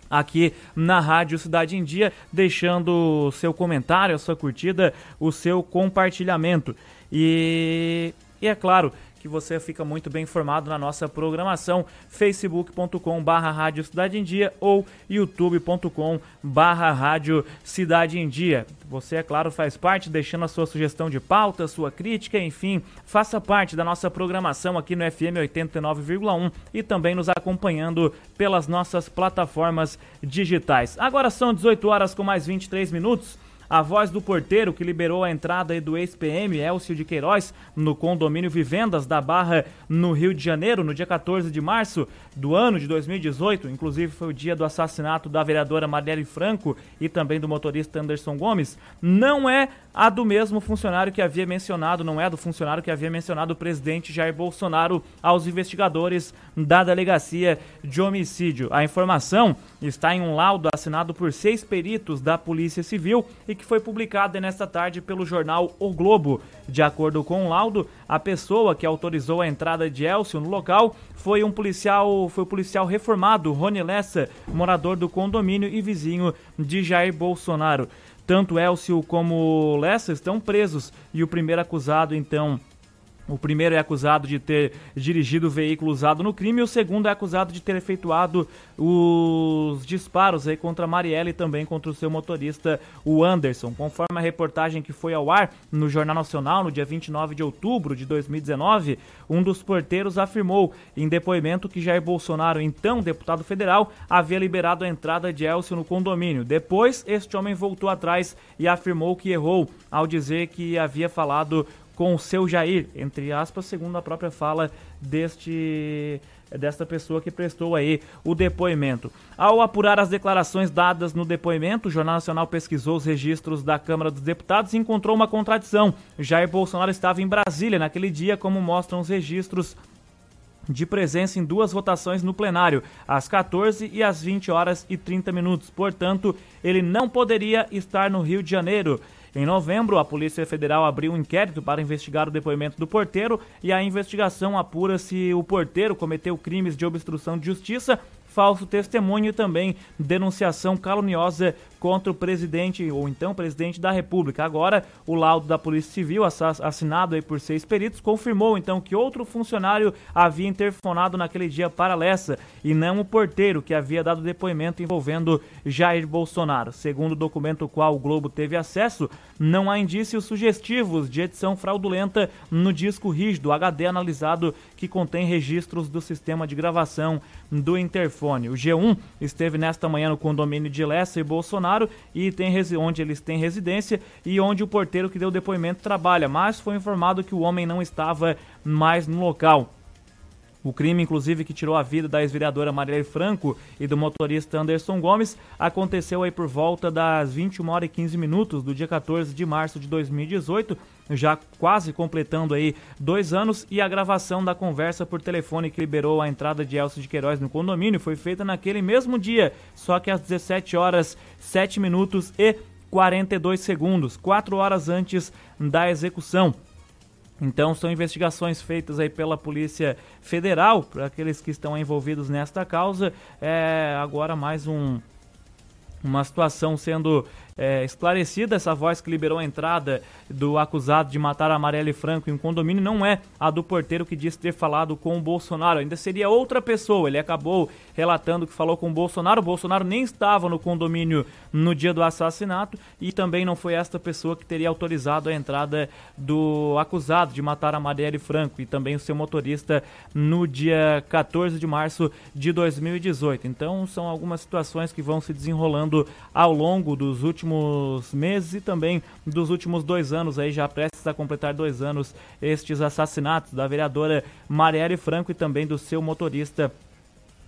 aqui na Rádio Cidade em Dia, deixando o seu comentário, a sua curtida, o seu compartilhamento. E, e é claro, que você fica muito bem informado na nossa programação facebook.com barra rádio Cidade em Dia ou youtube.com barra rádio Cidade em Dia. Você, é claro, faz parte, deixando a sua sugestão de pauta, sua crítica, enfim, faça parte da nossa programação aqui no FM 89,1 e também nos acompanhando pelas nossas plataformas digitais. Agora são 18 horas com mais 23 minutos. A voz do porteiro que liberou a entrada do ex-PM Elcio de Queiroz no condomínio Vivendas da Barra, no Rio de Janeiro, no dia 14 de março do ano de 2018. Inclusive foi o dia do assassinato da vereadora Marielle Franco e também do motorista Anderson Gomes. Não é a do mesmo funcionário que havia mencionado, não é do funcionário que havia mencionado o presidente Jair Bolsonaro aos investigadores da delegacia de homicídio. A informação está em um laudo assinado por seis peritos da Polícia Civil e que foi publicada nesta tarde pelo jornal O Globo. De acordo com o laudo, a pessoa que autorizou a entrada de Elcio no local foi um policial, foi o policial reformado Rony Lessa, morador do condomínio e vizinho de Jair Bolsonaro. Tanto Elcio como Lessa estão presos. E o primeiro acusado, então, o primeiro é acusado de ter dirigido o veículo usado no crime e o segundo é acusado de ter efetuado os disparos aí contra a Marielle e também contra o seu motorista, o Anderson. Conforme a reportagem que foi ao ar no Jornal Nacional no dia 29 de outubro de 2019, um dos porteiros afirmou em depoimento que Jair Bolsonaro, então deputado federal, havia liberado a entrada de Elcio no condomínio. Depois, este homem voltou atrás e afirmou que errou ao dizer que havia falado com o seu Jair, entre aspas, segundo a própria fala deste desta pessoa que prestou aí o depoimento. Ao apurar as declarações dadas no depoimento, o Jornal Nacional pesquisou os registros da Câmara dos Deputados e encontrou uma contradição. Jair Bolsonaro estava em Brasília naquele dia, como mostram os registros de presença em duas votações no plenário, às 14 e às 20 horas e 30 minutos. Portanto, ele não poderia estar no Rio de Janeiro. Em novembro, a Polícia Federal abriu um inquérito para investigar o depoimento do porteiro e a investigação apura se o porteiro cometeu crimes de obstrução de justiça falso testemunho e também denunciação caluniosa contra o presidente ou então presidente da República. Agora, o laudo da Polícia Civil, assinado aí por seis peritos, confirmou então que outro funcionário havia interfonado naquele dia para Lessa e não o porteiro que havia dado depoimento envolvendo Jair Bolsonaro. Segundo o documento ao qual o Globo teve acesso, não há indícios sugestivos de edição fraudulenta no disco rígido HD analisado que contém registros do sistema de gravação do interfone. O G1 esteve nesta manhã no condomínio de Lessa e Bolsonaro e tem onde eles têm residência e onde o porteiro que deu depoimento trabalha, mas foi informado que o homem não estava mais no local. O crime, inclusive, que tirou a vida da ex-vereadora Marielle Franco e do motorista Anderson Gomes aconteceu aí por volta das 21 horas e 15 minutos do dia 14 de março de 2018, já quase completando aí dois anos, e a gravação da conversa por telefone que liberou a entrada de Elcio de Queiroz no condomínio foi feita naquele mesmo dia, só que às 17 horas 7 minutos e 42 segundos, 4 horas antes da execução. Então são investigações feitas aí pela Polícia Federal, para aqueles que estão envolvidos nesta causa. É agora mais um, uma situação sendo é, esclarecida, essa voz que liberou a entrada do acusado de matar a Marielle Franco em um condomínio não é a do porteiro que disse ter falado com o Bolsonaro, ainda seria outra pessoa. Ele acabou relatando que falou com o Bolsonaro. O Bolsonaro nem estava no condomínio no dia do assassinato e também não foi esta pessoa que teria autorizado a entrada do acusado de matar a Marielle Franco e também o seu motorista no dia 14 de março de 2018. Então são algumas situações que vão se desenrolando ao longo dos últimos meses e também dos últimos dois anos aí já prestes a completar dois anos estes assassinatos da vereadora Marielle Franco e também do seu motorista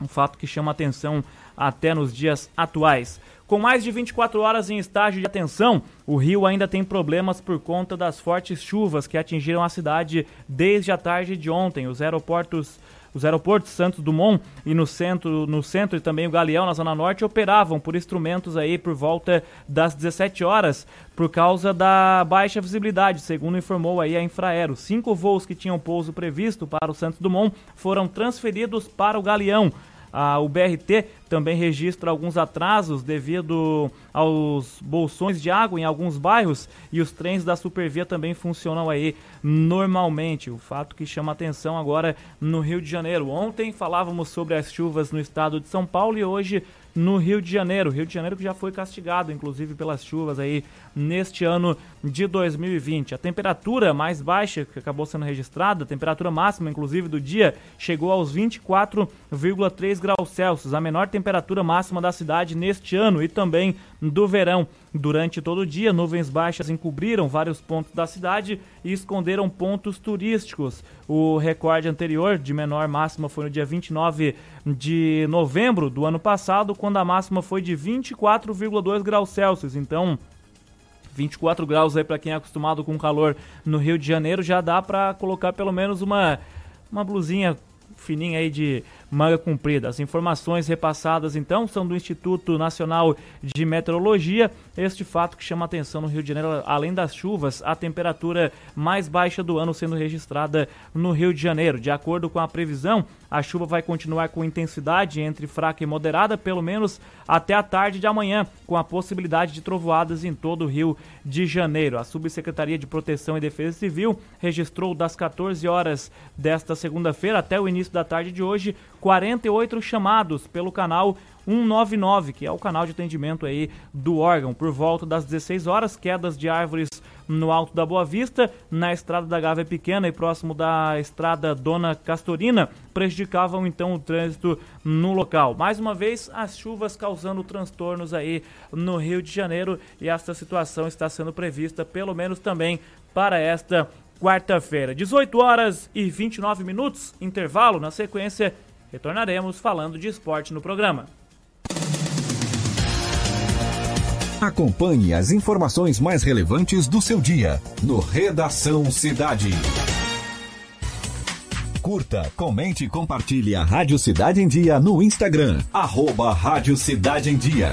um fato que chama atenção até nos dias atuais. Com mais de 24 horas em estágio de atenção, o Rio ainda tem problemas por conta das fortes chuvas que atingiram a cidade desde a tarde de ontem. Os aeroportos os aeroportos Santos Dumont e no centro, no centro e também o Galeão na Zona Norte operavam por instrumentos aí por volta das 17 horas por causa da baixa visibilidade, segundo informou aí a Infraero. Cinco voos que tinham pouso previsto para o Santos Dumont foram transferidos para o Galeão. Ah, o BRT também registra alguns atrasos devido aos bolsões de água em alguns bairros e os trens da Supervia também funcionam aí normalmente. O fato que chama atenção agora no Rio de Janeiro. Ontem falávamos sobre as chuvas no estado de São Paulo e hoje no Rio de Janeiro. Rio de Janeiro que já foi castigado, inclusive, pelas chuvas aí neste ano de 2020. A temperatura mais baixa que acabou sendo registrada, a temperatura máxima, inclusive, do dia, chegou aos 24,3 graus Celsius, a menor temperatura máxima da cidade neste ano e também do verão. Durante todo o dia, nuvens baixas encobriram vários pontos da cidade e esconderam pontos turísticos. O recorde anterior de menor máxima foi no dia 29 de novembro do ano passado, quando a máxima foi de 24,2 graus Celsius. Então, 24 graus aí para quem é acostumado com calor no Rio de Janeiro, já dá para colocar pelo menos uma uma blusinha fininha aí de manga comprida. As informações repassadas então são do Instituto Nacional de Meteorologia. Este fato que chama atenção no Rio de Janeiro, além das chuvas, a temperatura mais baixa do ano sendo registrada no Rio de Janeiro. De acordo com a previsão, a chuva vai continuar com intensidade entre fraca e moderada, pelo menos até a tarde de amanhã, com a possibilidade de trovoadas em todo o Rio de Janeiro. A Subsecretaria de Proteção e Defesa Civil registrou das 14 horas desta segunda-feira até o início da tarde de hoje 48 chamados pelo canal 199, que é o canal de atendimento aí do órgão. Por volta das 16 horas, quedas de árvores no Alto da Boa Vista, na estrada da Gávea Pequena e próximo da estrada Dona Castorina, prejudicavam então o trânsito no local. Mais uma vez, as chuvas causando transtornos aí no Rio de Janeiro e esta situação está sendo prevista, pelo menos também para esta quarta-feira. 18 horas e 29 minutos, intervalo. Na sequência, retornaremos falando de esporte no programa. Acompanhe as informações mais relevantes do seu dia no Redação Cidade. Curta, comente e compartilhe a Rádio Cidade em Dia no Instagram. Arroba Rádio Cidade em Dia.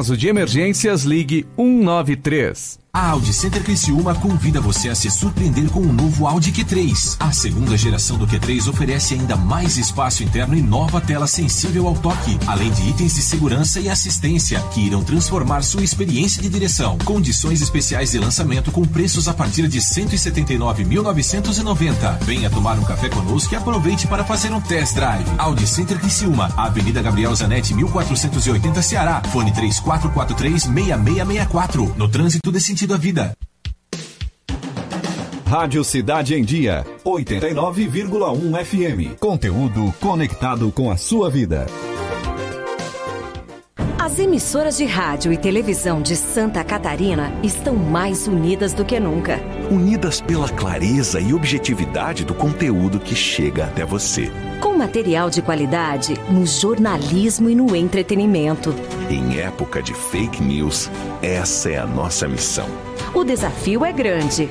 caso de emergências, ligue 193. A Audi Center Criciúma convida você a se surpreender com o novo Audi Q3. A segunda geração do Q3 oferece ainda mais espaço interno e nova tela sensível ao toque, além de itens de segurança e assistência que irão transformar sua experiência de direção. Condições especiais de lançamento com preços a partir de 179.990. Venha tomar um café conosco e aproveite para fazer um test drive. Audi Center Criciúma, Avenida Gabriel Zanetti, 1480 Ceará. Fone 3443 6664. No trânsito desse sentido à vida. Rádio Cidade em Dia, 89,1 FM. Conteúdo conectado com a sua vida. As emissoras de rádio e televisão de Santa Catarina estão mais unidas do que nunca. Unidas pela clareza e objetividade do conteúdo que chega até você. Com material de qualidade no jornalismo e no entretenimento. Em época de fake news, essa é a nossa missão. O desafio é grande.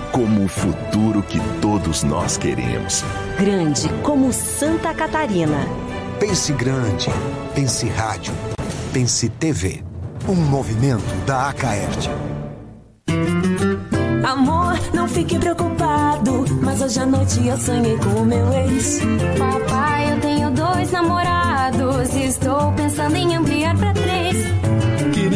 como o futuro que todos nós queremos. Grande como Santa Catarina. Pense grande. Pense rádio. Pense TV. Um movimento da Acaerte. Amor, não fique preocupado, mas hoje à noite eu sonhei com o meu ex. Papai, eu tenho dois namorados, estou pensando em ampliar pra três.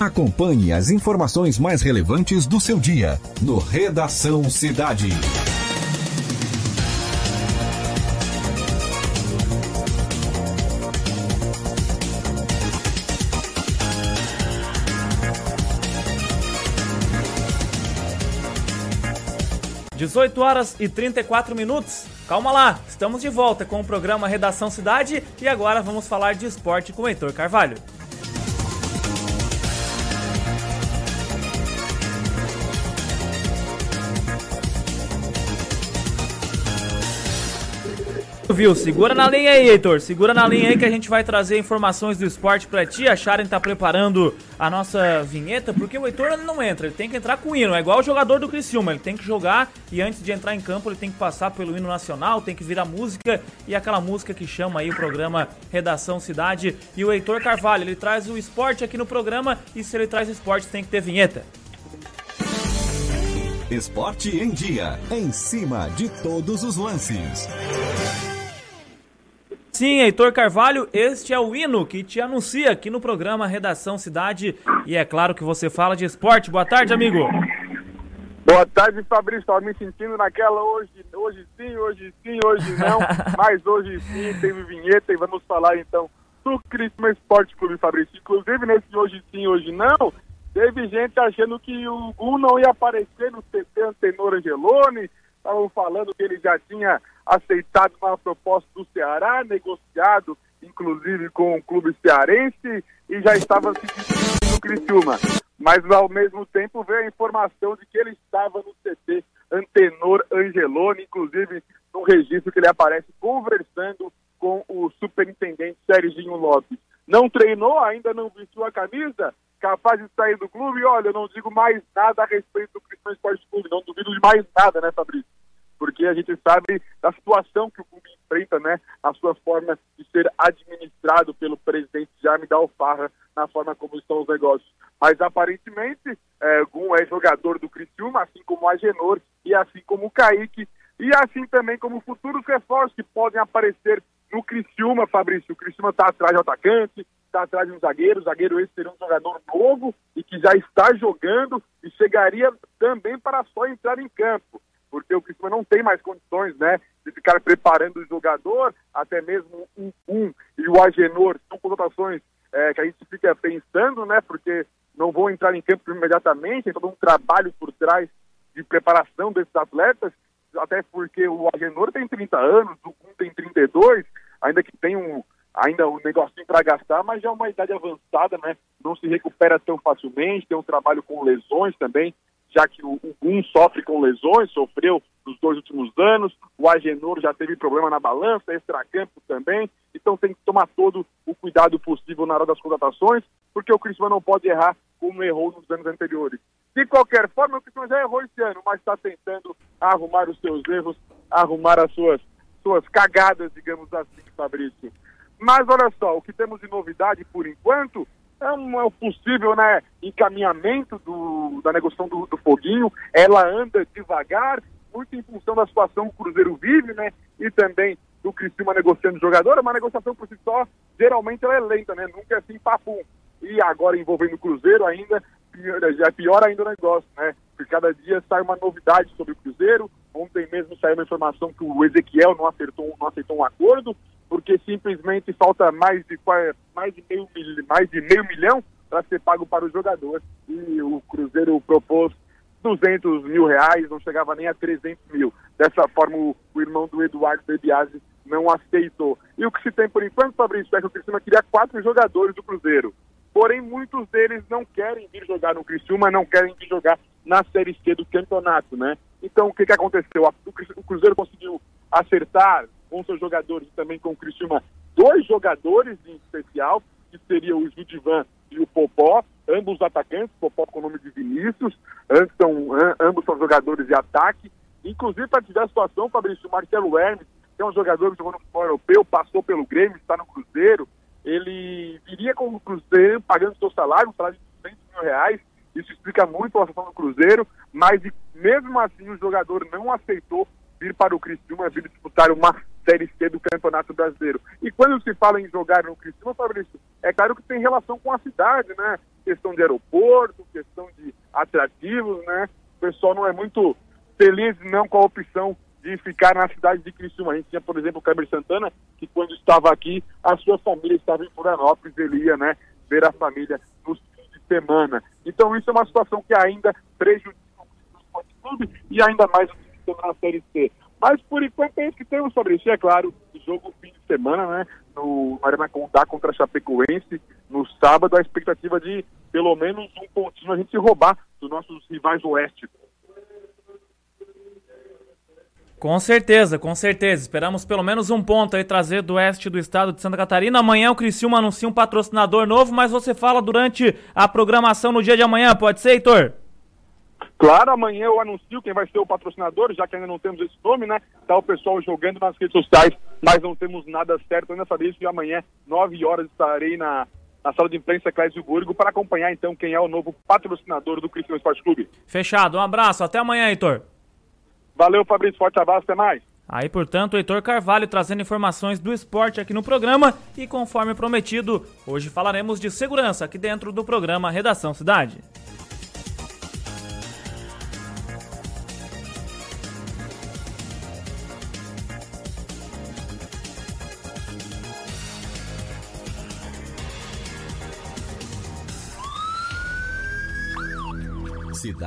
Acompanhe as informações mais relevantes do seu dia no Redação Cidade. Dezoito horas e 34 minutos. Calma lá, estamos de volta com o programa Redação Cidade e agora vamos falar de esporte com o Heitor Carvalho. Viu? Segura na linha aí, Heitor. Segura na linha aí que a gente vai trazer informações do esporte pra ti. A Sharon tá preparando a nossa vinheta, porque o Heitor não entra, ele tem que entrar com o hino. É igual o jogador do Criciúma, ele tem que jogar e antes de entrar em campo ele tem que passar pelo hino nacional, tem que virar música e aquela música que chama aí o programa Redação Cidade. E o Heitor Carvalho, ele traz o esporte aqui no programa e se ele traz esporte tem que ter vinheta. Esporte em Dia, em cima de todos os lances. Sim, Heitor Carvalho, este é o hino que te anuncia aqui no programa Redação Cidade. E é claro que você fala de esporte. Boa tarde, amigo. Boa tarde, Fabrício. Estava me sentindo naquela hoje, hoje sim, hoje sim, hoje não. mas hoje sim, teve vinheta e vamos falar então do Crisma Esporte Clube, Fabrício. Inclusive nesse hoje sim, hoje não, teve gente achando que o Gu não ia aparecer no CT Antenor Angeloni. Estavam falando que ele já tinha aceitado uma proposta do Ceará, negociado inclusive com o clube cearense e já estava se despedindo do Criciúma. Mas ao mesmo tempo veio a informação de que ele estava no CT Antenor Angeloni, inclusive no registro que ele aparece conversando com o superintendente Serginho Lopes. Não treinou, ainda não vestiu a camisa, capaz de sair do clube. Olha, eu não digo mais nada a respeito do Criciúma Esporte Clube, não duvido de mais nada, né, Fabrício? Porque a gente sabe da situação que o clube enfrenta, né, a sua forma de ser administrado pelo presidente Jaime Dalfarra, na forma como estão os negócios. Mas aparentemente, é, Gum é jogador do Criciúma, assim como o Agenor e assim como o Kaique, e assim também como futuros reforços que podem aparecer no Criciúma, Fabrício. O Criciúma está atrás de atacante, está atrás de um zagueiro, o zagueiro esse seria um jogador novo e que já está jogando e chegaria também para só entrar em campo porque o Criciúma não tem mais condições, né, de ficar preparando o jogador, até mesmo um, um e o Agenor, são contratações é, que a gente fica pensando, né, porque não vão entrar em campo imediatamente, tem todo um trabalho por trás de preparação desses atletas, até porque o Agenor tem 30 anos, o Kun tem 32, ainda que tem um ainda um negocinho para gastar, mas já é uma idade avançada, né? Não se recupera tão facilmente, tem um trabalho com lesões também, já que o, o sofre com lesões, sofreu nos dois últimos anos, o Agenor já teve problema na balança, extracampo também, então tem que tomar todo o cuidado possível na hora das contratações, porque o Cristiano não pode errar como errou nos anos anteriores. De qualquer forma, o Cristiano já errou esse ano, mas está tentando arrumar os seus erros, arrumar as suas, suas cagadas, digamos assim, Fabrício. Mas olha só, o que temos de novidade por enquanto é um, é possível né, encaminhamento do, da negociação do, do Foguinho. Ela anda devagar, muito em função da situação que o Cruzeiro vive, né? E também do Criciúma negociando jogador, uma negociação por si só, geralmente ela é lenta, né? Nunca é assim papum. E agora envolvendo o Cruzeiro ainda, já é pior ainda o negócio, né? Porque cada dia sai uma novidade sobre o Cruzeiro. Ontem mesmo saiu uma informação que o Ezequiel não acertou, não aceitou um acordo, porque simplesmente falta mais de, mais de, meio, mais de meio milhão para ser pago para o jogador. E o Cruzeiro propôs 200 mil reais, não chegava nem a 300 mil. Dessa forma, o, o irmão do Eduardo Bebiase não aceitou. E o que se tem por enquanto, Fabrício, é que o Criciúma queria quatro jogadores do Cruzeiro. Porém, muitos deles não querem vir jogar no Criciúma, não querem vir jogar na Série C do campeonato, né? Então, o que, que aconteceu? O Cruzeiro conseguiu acertar com seus jogadores e também com o Criciúma dois jogadores em especial, que seriam o Judivan e o Popó, ambos atacantes, Popó com o nome de Vinícius, são, ambos são jogadores de ataque. Inclusive, para dar a situação, Fabrício, Marcelo Hermes, que é um jogador que jogou no futebol europeu, passou pelo Grêmio, está no Cruzeiro, ele viria com o Cruzeiro pagando seu salário, um salário de 200 mil reais, isso explica muito a situação do Cruzeiro, mas mesmo assim o jogador não aceitou vir para o Criciúma, vir disputar uma Série C do Campeonato Brasileiro. E quando se fala em jogar no Criciúma, Fabrício, é claro que tem relação com a cidade, né? Questão de aeroporto, questão de atrativos, né? O pessoal não é muito feliz não com a opção de ficar na cidade de Criciúma. A gente tinha, por exemplo, o Kleber Santana, que quando estava aqui, a sua família estava em Florianópolis, ele ia, né, ver a família semana. Então isso é uma situação que ainda prejudica o esporte clube e ainda mais o time na Série C. Mas por enquanto é isso que temos. E é claro, o jogo fim de semana, né? No Arena Condá contra a Chapecoense, no sábado, a expectativa de pelo menos um pontinho a gente roubar dos nossos rivais Oeste. Com certeza, com certeza. Esperamos pelo menos um ponto aí trazer do oeste do estado de Santa Catarina. Amanhã o Criciúma anuncia um patrocinador novo, mas você fala durante a programação no dia de amanhã, pode ser, Heitor? Claro, amanhã eu anuncio quem vai ser o patrocinador, já que ainda não temos esse nome, né? Tá o pessoal jogando nas redes sociais, mas não temos nada certo ainda saber isso. E amanhã, 9 horas, estarei na, na sala de imprensa Clésio Burgo para acompanhar então quem é o novo patrocinador do Criciúma Esporte Clube. Fechado, um abraço, até amanhã, Heitor. Valeu, Fabrício. Forte abraço, até mais. Aí, portanto, o Heitor Carvalho trazendo informações do esporte aqui no programa e conforme prometido, hoje falaremos de segurança aqui dentro do programa Redação Cidade.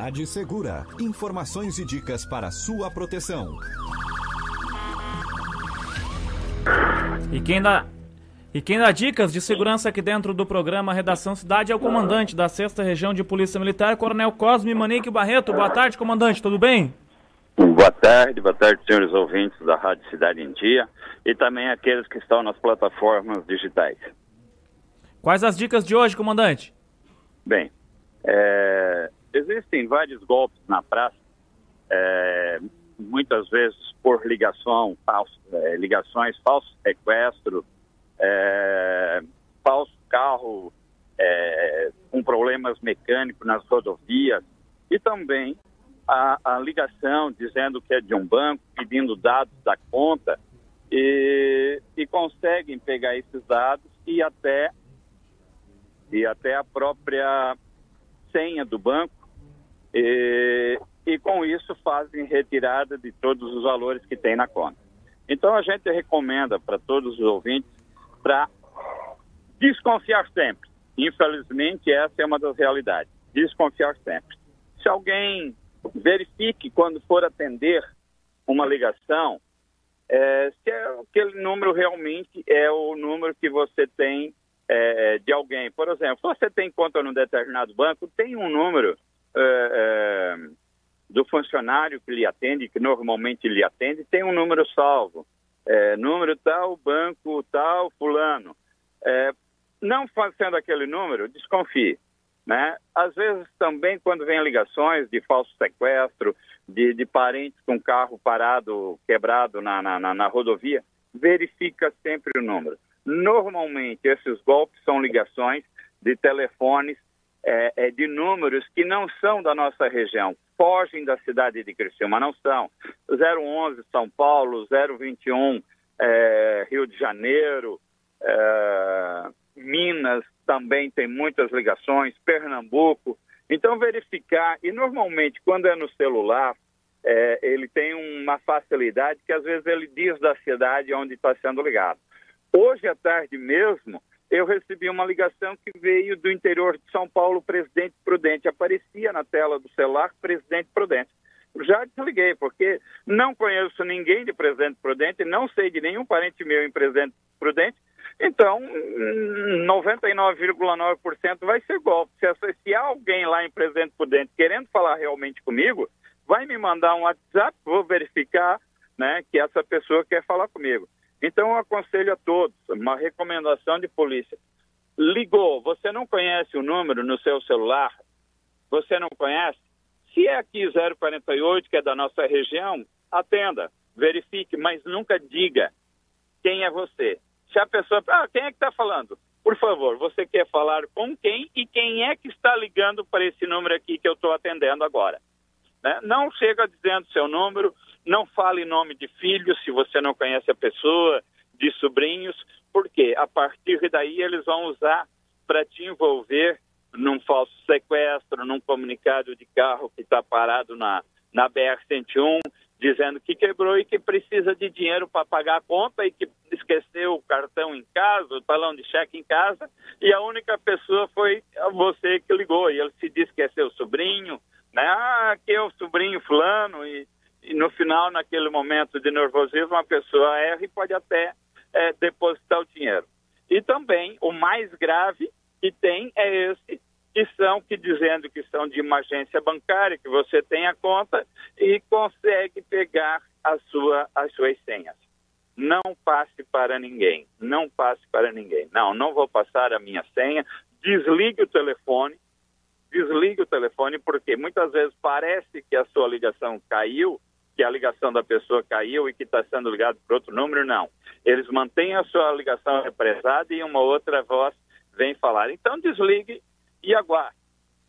Cidade Segura. Informações e dicas para sua proteção. E quem dá e quem dá dicas de segurança aqui dentro do programa Redação Cidade é o comandante da 6 Região de Polícia Militar, Coronel Cosme Manique Barreto. Boa tarde, comandante, tudo bem? Boa tarde, boa tarde, senhores ouvintes da Rádio Cidade em Dia e também aqueles que estão nas plataformas digitais. Quais as dicas de hoje, comandante? Bem, é, existem vários golpes na praça, é, muitas vezes por ligação, falso, é, ligações, falso sequestro, é, falso carro é, com problemas mecânicos nas rodovias e também a, a, ligação dizendo que é de um banco, pedindo dados da conta e, e conseguem pegar esses dados e até e até a própria senha do banco e, e com isso fazem retirada de todos os valores que tem na conta. Então a gente recomenda para todos os ouvintes para desconfiar sempre. Infelizmente essa é uma das realidades. Desconfiar sempre. Se alguém verifique quando for atender uma ligação, é, se é aquele número realmente é o número que você tem é, de alguém. Por exemplo, você tem conta num determinado banco, tem um número é, é, do funcionário que lhe atende, que normalmente lhe atende, tem um número salvo. É, número tal, banco tal, fulano. É, não fazendo aquele número, desconfie. Né? Às vezes também quando vem ligações de falso sequestro, de, de parentes com carro parado, quebrado na, na, na rodovia, verifica sempre o número. Normalmente esses golpes são ligações de telefones é, é, de números que não são da nossa região, fogem da cidade de Criciúma, não são. 011 São Paulo, 021 é, Rio de Janeiro, é, Minas também tem muitas ligações, Pernambuco. Então, verificar, e normalmente quando é no celular, é, ele tem uma facilidade que às vezes ele diz da cidade onde está sendo ligado. Hoje à tarde mesmo, eu recebi uma ligação que veio do interior de São Paulo, Presidente Prudente. Aparecia na tela do celular Presidente Prudente. Já desliguei, porque não conheço ninguém de Presidente Prudente, não sei de nenhum parente meu em Presidente Prudente, então 99,9% vai ser golpe. Se, se alguém lá em Presidente Prudente querendo falar realmente comigo, vai me mandar um WhatsApp, vou verificar né, que essa pessoa quer falar comigo. Então, eu aconselho a todos, uma recomendação de polícia. Ligou, você não conhece o número no seu celular? Você não conhece? Se é aqui 048, que é da nossa região, atenda, verifique, mas nunca diga quem é você. Se a pessoa. Ah, quem é que está falando? Por favor, você quer falar com quem e quem é que está ligando para esse número aqui que eu estou atendendo agora? Né? Não chega dizendo seu número, não fale nome de filho se você não conhece a pessoa, de sobrinhos, porque a partir daí eles vão usar para te envolver num falso sequestro, num comunicado de carro que está parado na, na BR-101, dizendo que quebrou e que precisa de dinheiro para pagar a conta e que esqueceu o cartão em casa, o talão de cheque em casa, e a única pessoa foi você que ligou. E ele se diz que é seu sobrinho, né? Ah, que é o sobrinho fulano, e e no final, naquele momento de nervosismo, a pessoa erra e pode até é, depositar o dinheiro. E também, o mais grave que tem é esse, que são, que dizendo que são de uma agência bancária, que você tem a conta e consegue pegar a sua, as suas senhas. Não passe para ninguém, não passe para ninguém. Não, não vou passar a minha senha, desligue o telefone, desligue o telefone, porque muitas vezes parece que a sua ligação caiu, que a ligação da pessoa caiu e que está sendo ligado por outro número, não. Eles mantêm a sua ligação represada e uma outra voz vem falar. Então desligue e aguarde.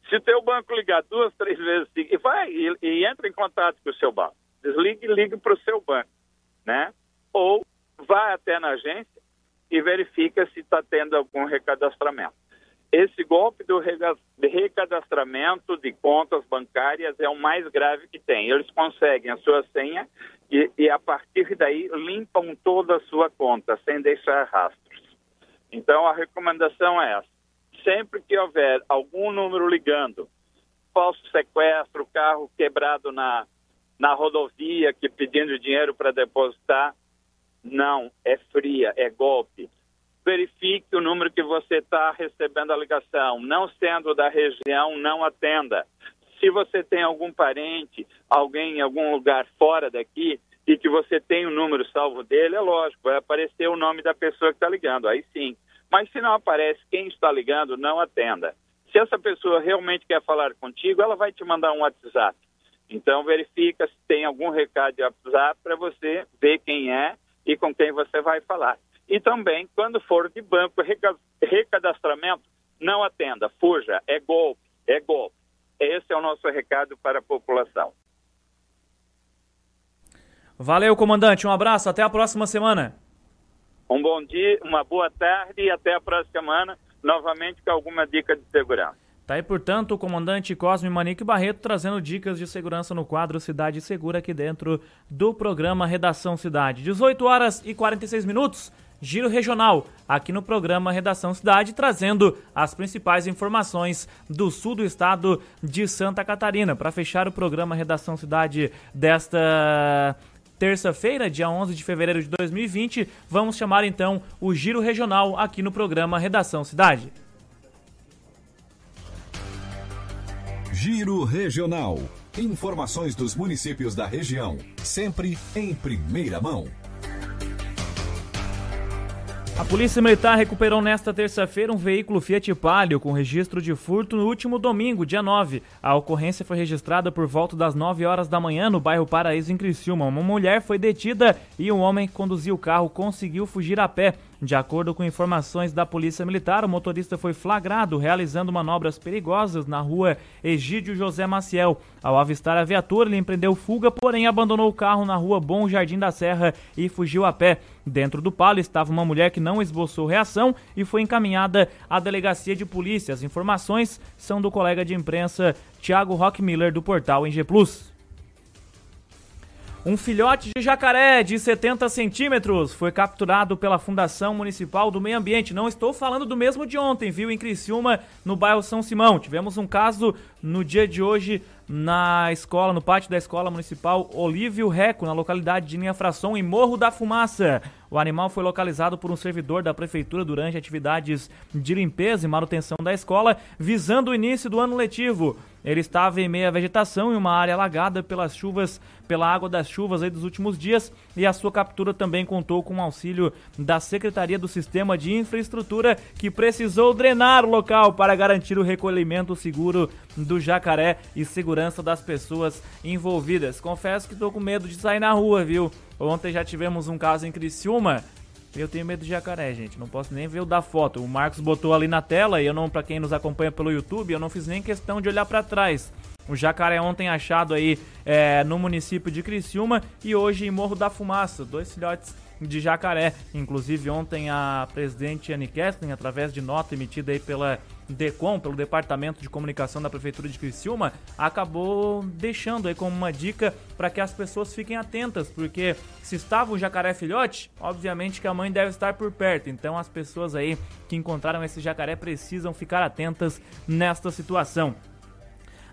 Se o teu banco ligar duas, três vezes, e vai e, e entra em contato com o seu banco. Desligue e ligue para o seu banco, né? Ou vá até na agência e verifica se está tendo algum recadastramento. Esse golpe do recadastramento de contas bancárias é o mais grave que tem. Eles conseguem a sua senha e, e, a partir daí limpam toda a sua conta, sem deixar rastros. Então a recomendação é essa. Sempre que houver algum número ligando, falso sequestro, carro quebrado na, na rodovia, que pedindo dinheiro para depositar, não, é fria, é golpe verifique o número que você está recebendo a ligação. Não sendo da região, não atenda. Se você tem algum parente, alguém em algum lugar fora daqui e que você tem o número salvo dele, é lógico, vai aparecer o nome da pessoa que está ligando, aí sim. Mas se não aparece quem está ligando, não atenda. Se essa pessoa realmente quer falar contigo, ela vai te mandar um WhatsApp. Então verifica se tem algum recado de WhatsApp para você ver quem é e com quem você vai falar. E também, quando for de banco recadastramento, não atenda, fuja, é golpe, é golpe. Esse é o nosso recado para a população. Valeu, comandante. Um abraço, até a próxima semana. Um bom dia, uma boa tarde e até a próxima semana, novamente com alguma dica de segurança. Tá aí, portanto, o comandante Cosme Manique Barreto trazendo dicas de segurança no quadro Cidade Segura aqui dentro do programa Redação Cidade. 18 horas e 46 minutos. Giro Regional, aqui no programa Redação Cidade, trazendo as principais informações do sul do estado de Santa Catarina. Para fechar o programa Redação Cidade desta terça-feira, dia 11 de fevereiro de 2020, vamos chamar então o Giro Regional aqui no programa Redação Cidade. Giro Regional. Informações dos municípios da região, sempre em primeira mão. A Polícia Militar recuperou nesta terça-feira um veículo Fiat Palio com registro de furto no último domingo, dia 9. A ocorrência foi registrada por volta das 9 horas da manhã no bairro Paraíso, em Criciúma. Uma mulher foi detida e um homem que conduzia o carro conseguiu fugir a pé. De acordo com informações da Polícia Militar, o motorista foi flagrado realizando manobras perigosas na rua Egídio José Maciel. Ao avistar a viatura, ele empreendeu fuga, porém abandonou o carro na rua Bom Jardim da Serra e fugiu a pé. Dentro do palo estava uma mulher que não esboçou reação e foi encaminhada à delegacia de polícia. As informações são do colega de imprensa Thiago Rockmiller do portal NG Plus. Um filhote de jacaré de 70 centímetros foi capturado pela Fundação Municipal do Meio Ambiente. Não estou falando do mesmo de ontem, viu? Em Criciúma, no bairro São Simão. Tivemos um caso no dia de hoje na escola, no pátio da Escola Municipal Olívio Reco, na localidade de Linha Fração, em Morro da Fumaça. O animal foi localizado por um servidor da prefeitura durante atividades de limpeza e manutenção da escola, visando o início do ano letivo. Ele estava em meia vegetação em uma área alagada pelas chuvas, pela água das chuvas aí dos últimos dias, e a sua captura também contou com o auxílio da Secretaria do Sistema de Infraestrutura, que precisou drenar o local para garantir o recolhimento seguro do jacaré e segurança das pessoas envolvidas. Confesso que estou com medo de sair na rua, viu? Ontem já tivemos um caso em Criciúma. Eu tenho medo de jacaré, gente. Não posso nem ver o da foto. O Marcos botou ali na tela e eu não, para quem nos acompanha pelo YouTube, eu não fiz nem questão de olhar para trás. O jacaré ontem achado aí é, no município de Criciúma e hoje em Morro da Fumaça. Dois filhotes de jacaré. Inclusive ontem a presidente Annie Kessling, através de nota emitida aí pela DECOM, pelo Departamento de Comunicação da Prefeitura de Criciúma, acabou deixando aí como uma dica para que as pessoas fiquem atentas, porque se estava um jacaré filhote, obviamente que a mãe deve estar por perto. Então as pessoas aí que encontraram esse jacaré precisam ficar atentas nesta situação.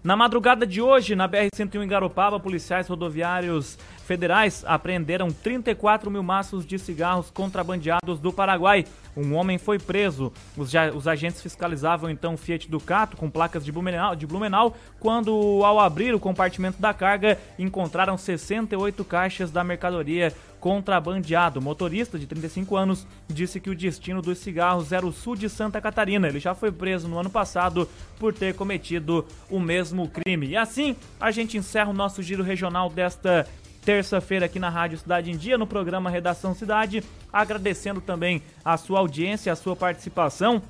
Na madrugada de hoje, na BR-101 em Garopaba, policiais rodoviários federais apreenderam 34 mil maços de cigarros contrabandeados do Paraguai. Um homem foi preso. Os, os agentes fiscalizavam então o Fiat Ducato com placas de Blumenau, de Blumenau, quando, ao abrir o compartimento da carga, encontraram 68 caixas da mercadoria contrabandeado. Motorista de 35 anos disse que o destino dos cigarros era o sul de Santa Catarina. Ele já foi preso no ano passado por ter cometido o mesmo crime. E assim a gente encerra o nosso giro regional desta terça-feira aqui na Rádio Cidade em Dia, no programa Redação Cidade. Agradecendo também a sua audiência, a sua participação.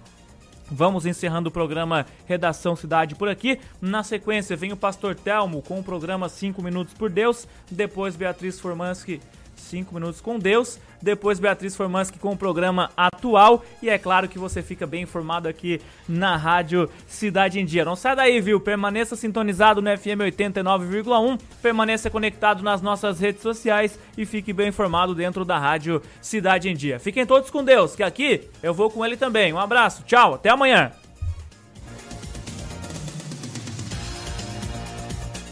Vamos encerrando o programa Redação Cidade por aqui. Na sequência, vem o Pastor Telmo com o programa 5 Minutos por Deus. Depois, Beatriz Formanski 5 minutos com Deus. Depois Beatriz Formanski com o programa atual. E é claro que você fica bem informado aqui na Rádio Cidade em Dia. Não sai daí, viu? Permaneça sintonizado no FM 89,1. Permaneça conectado nas nossas redes sociais e fique bem informado dentro da Rádio Cidade em Dia. Fiquem todos com Deus, que aqui eu vou com ele também. Um abraço, tchau, até amanhã.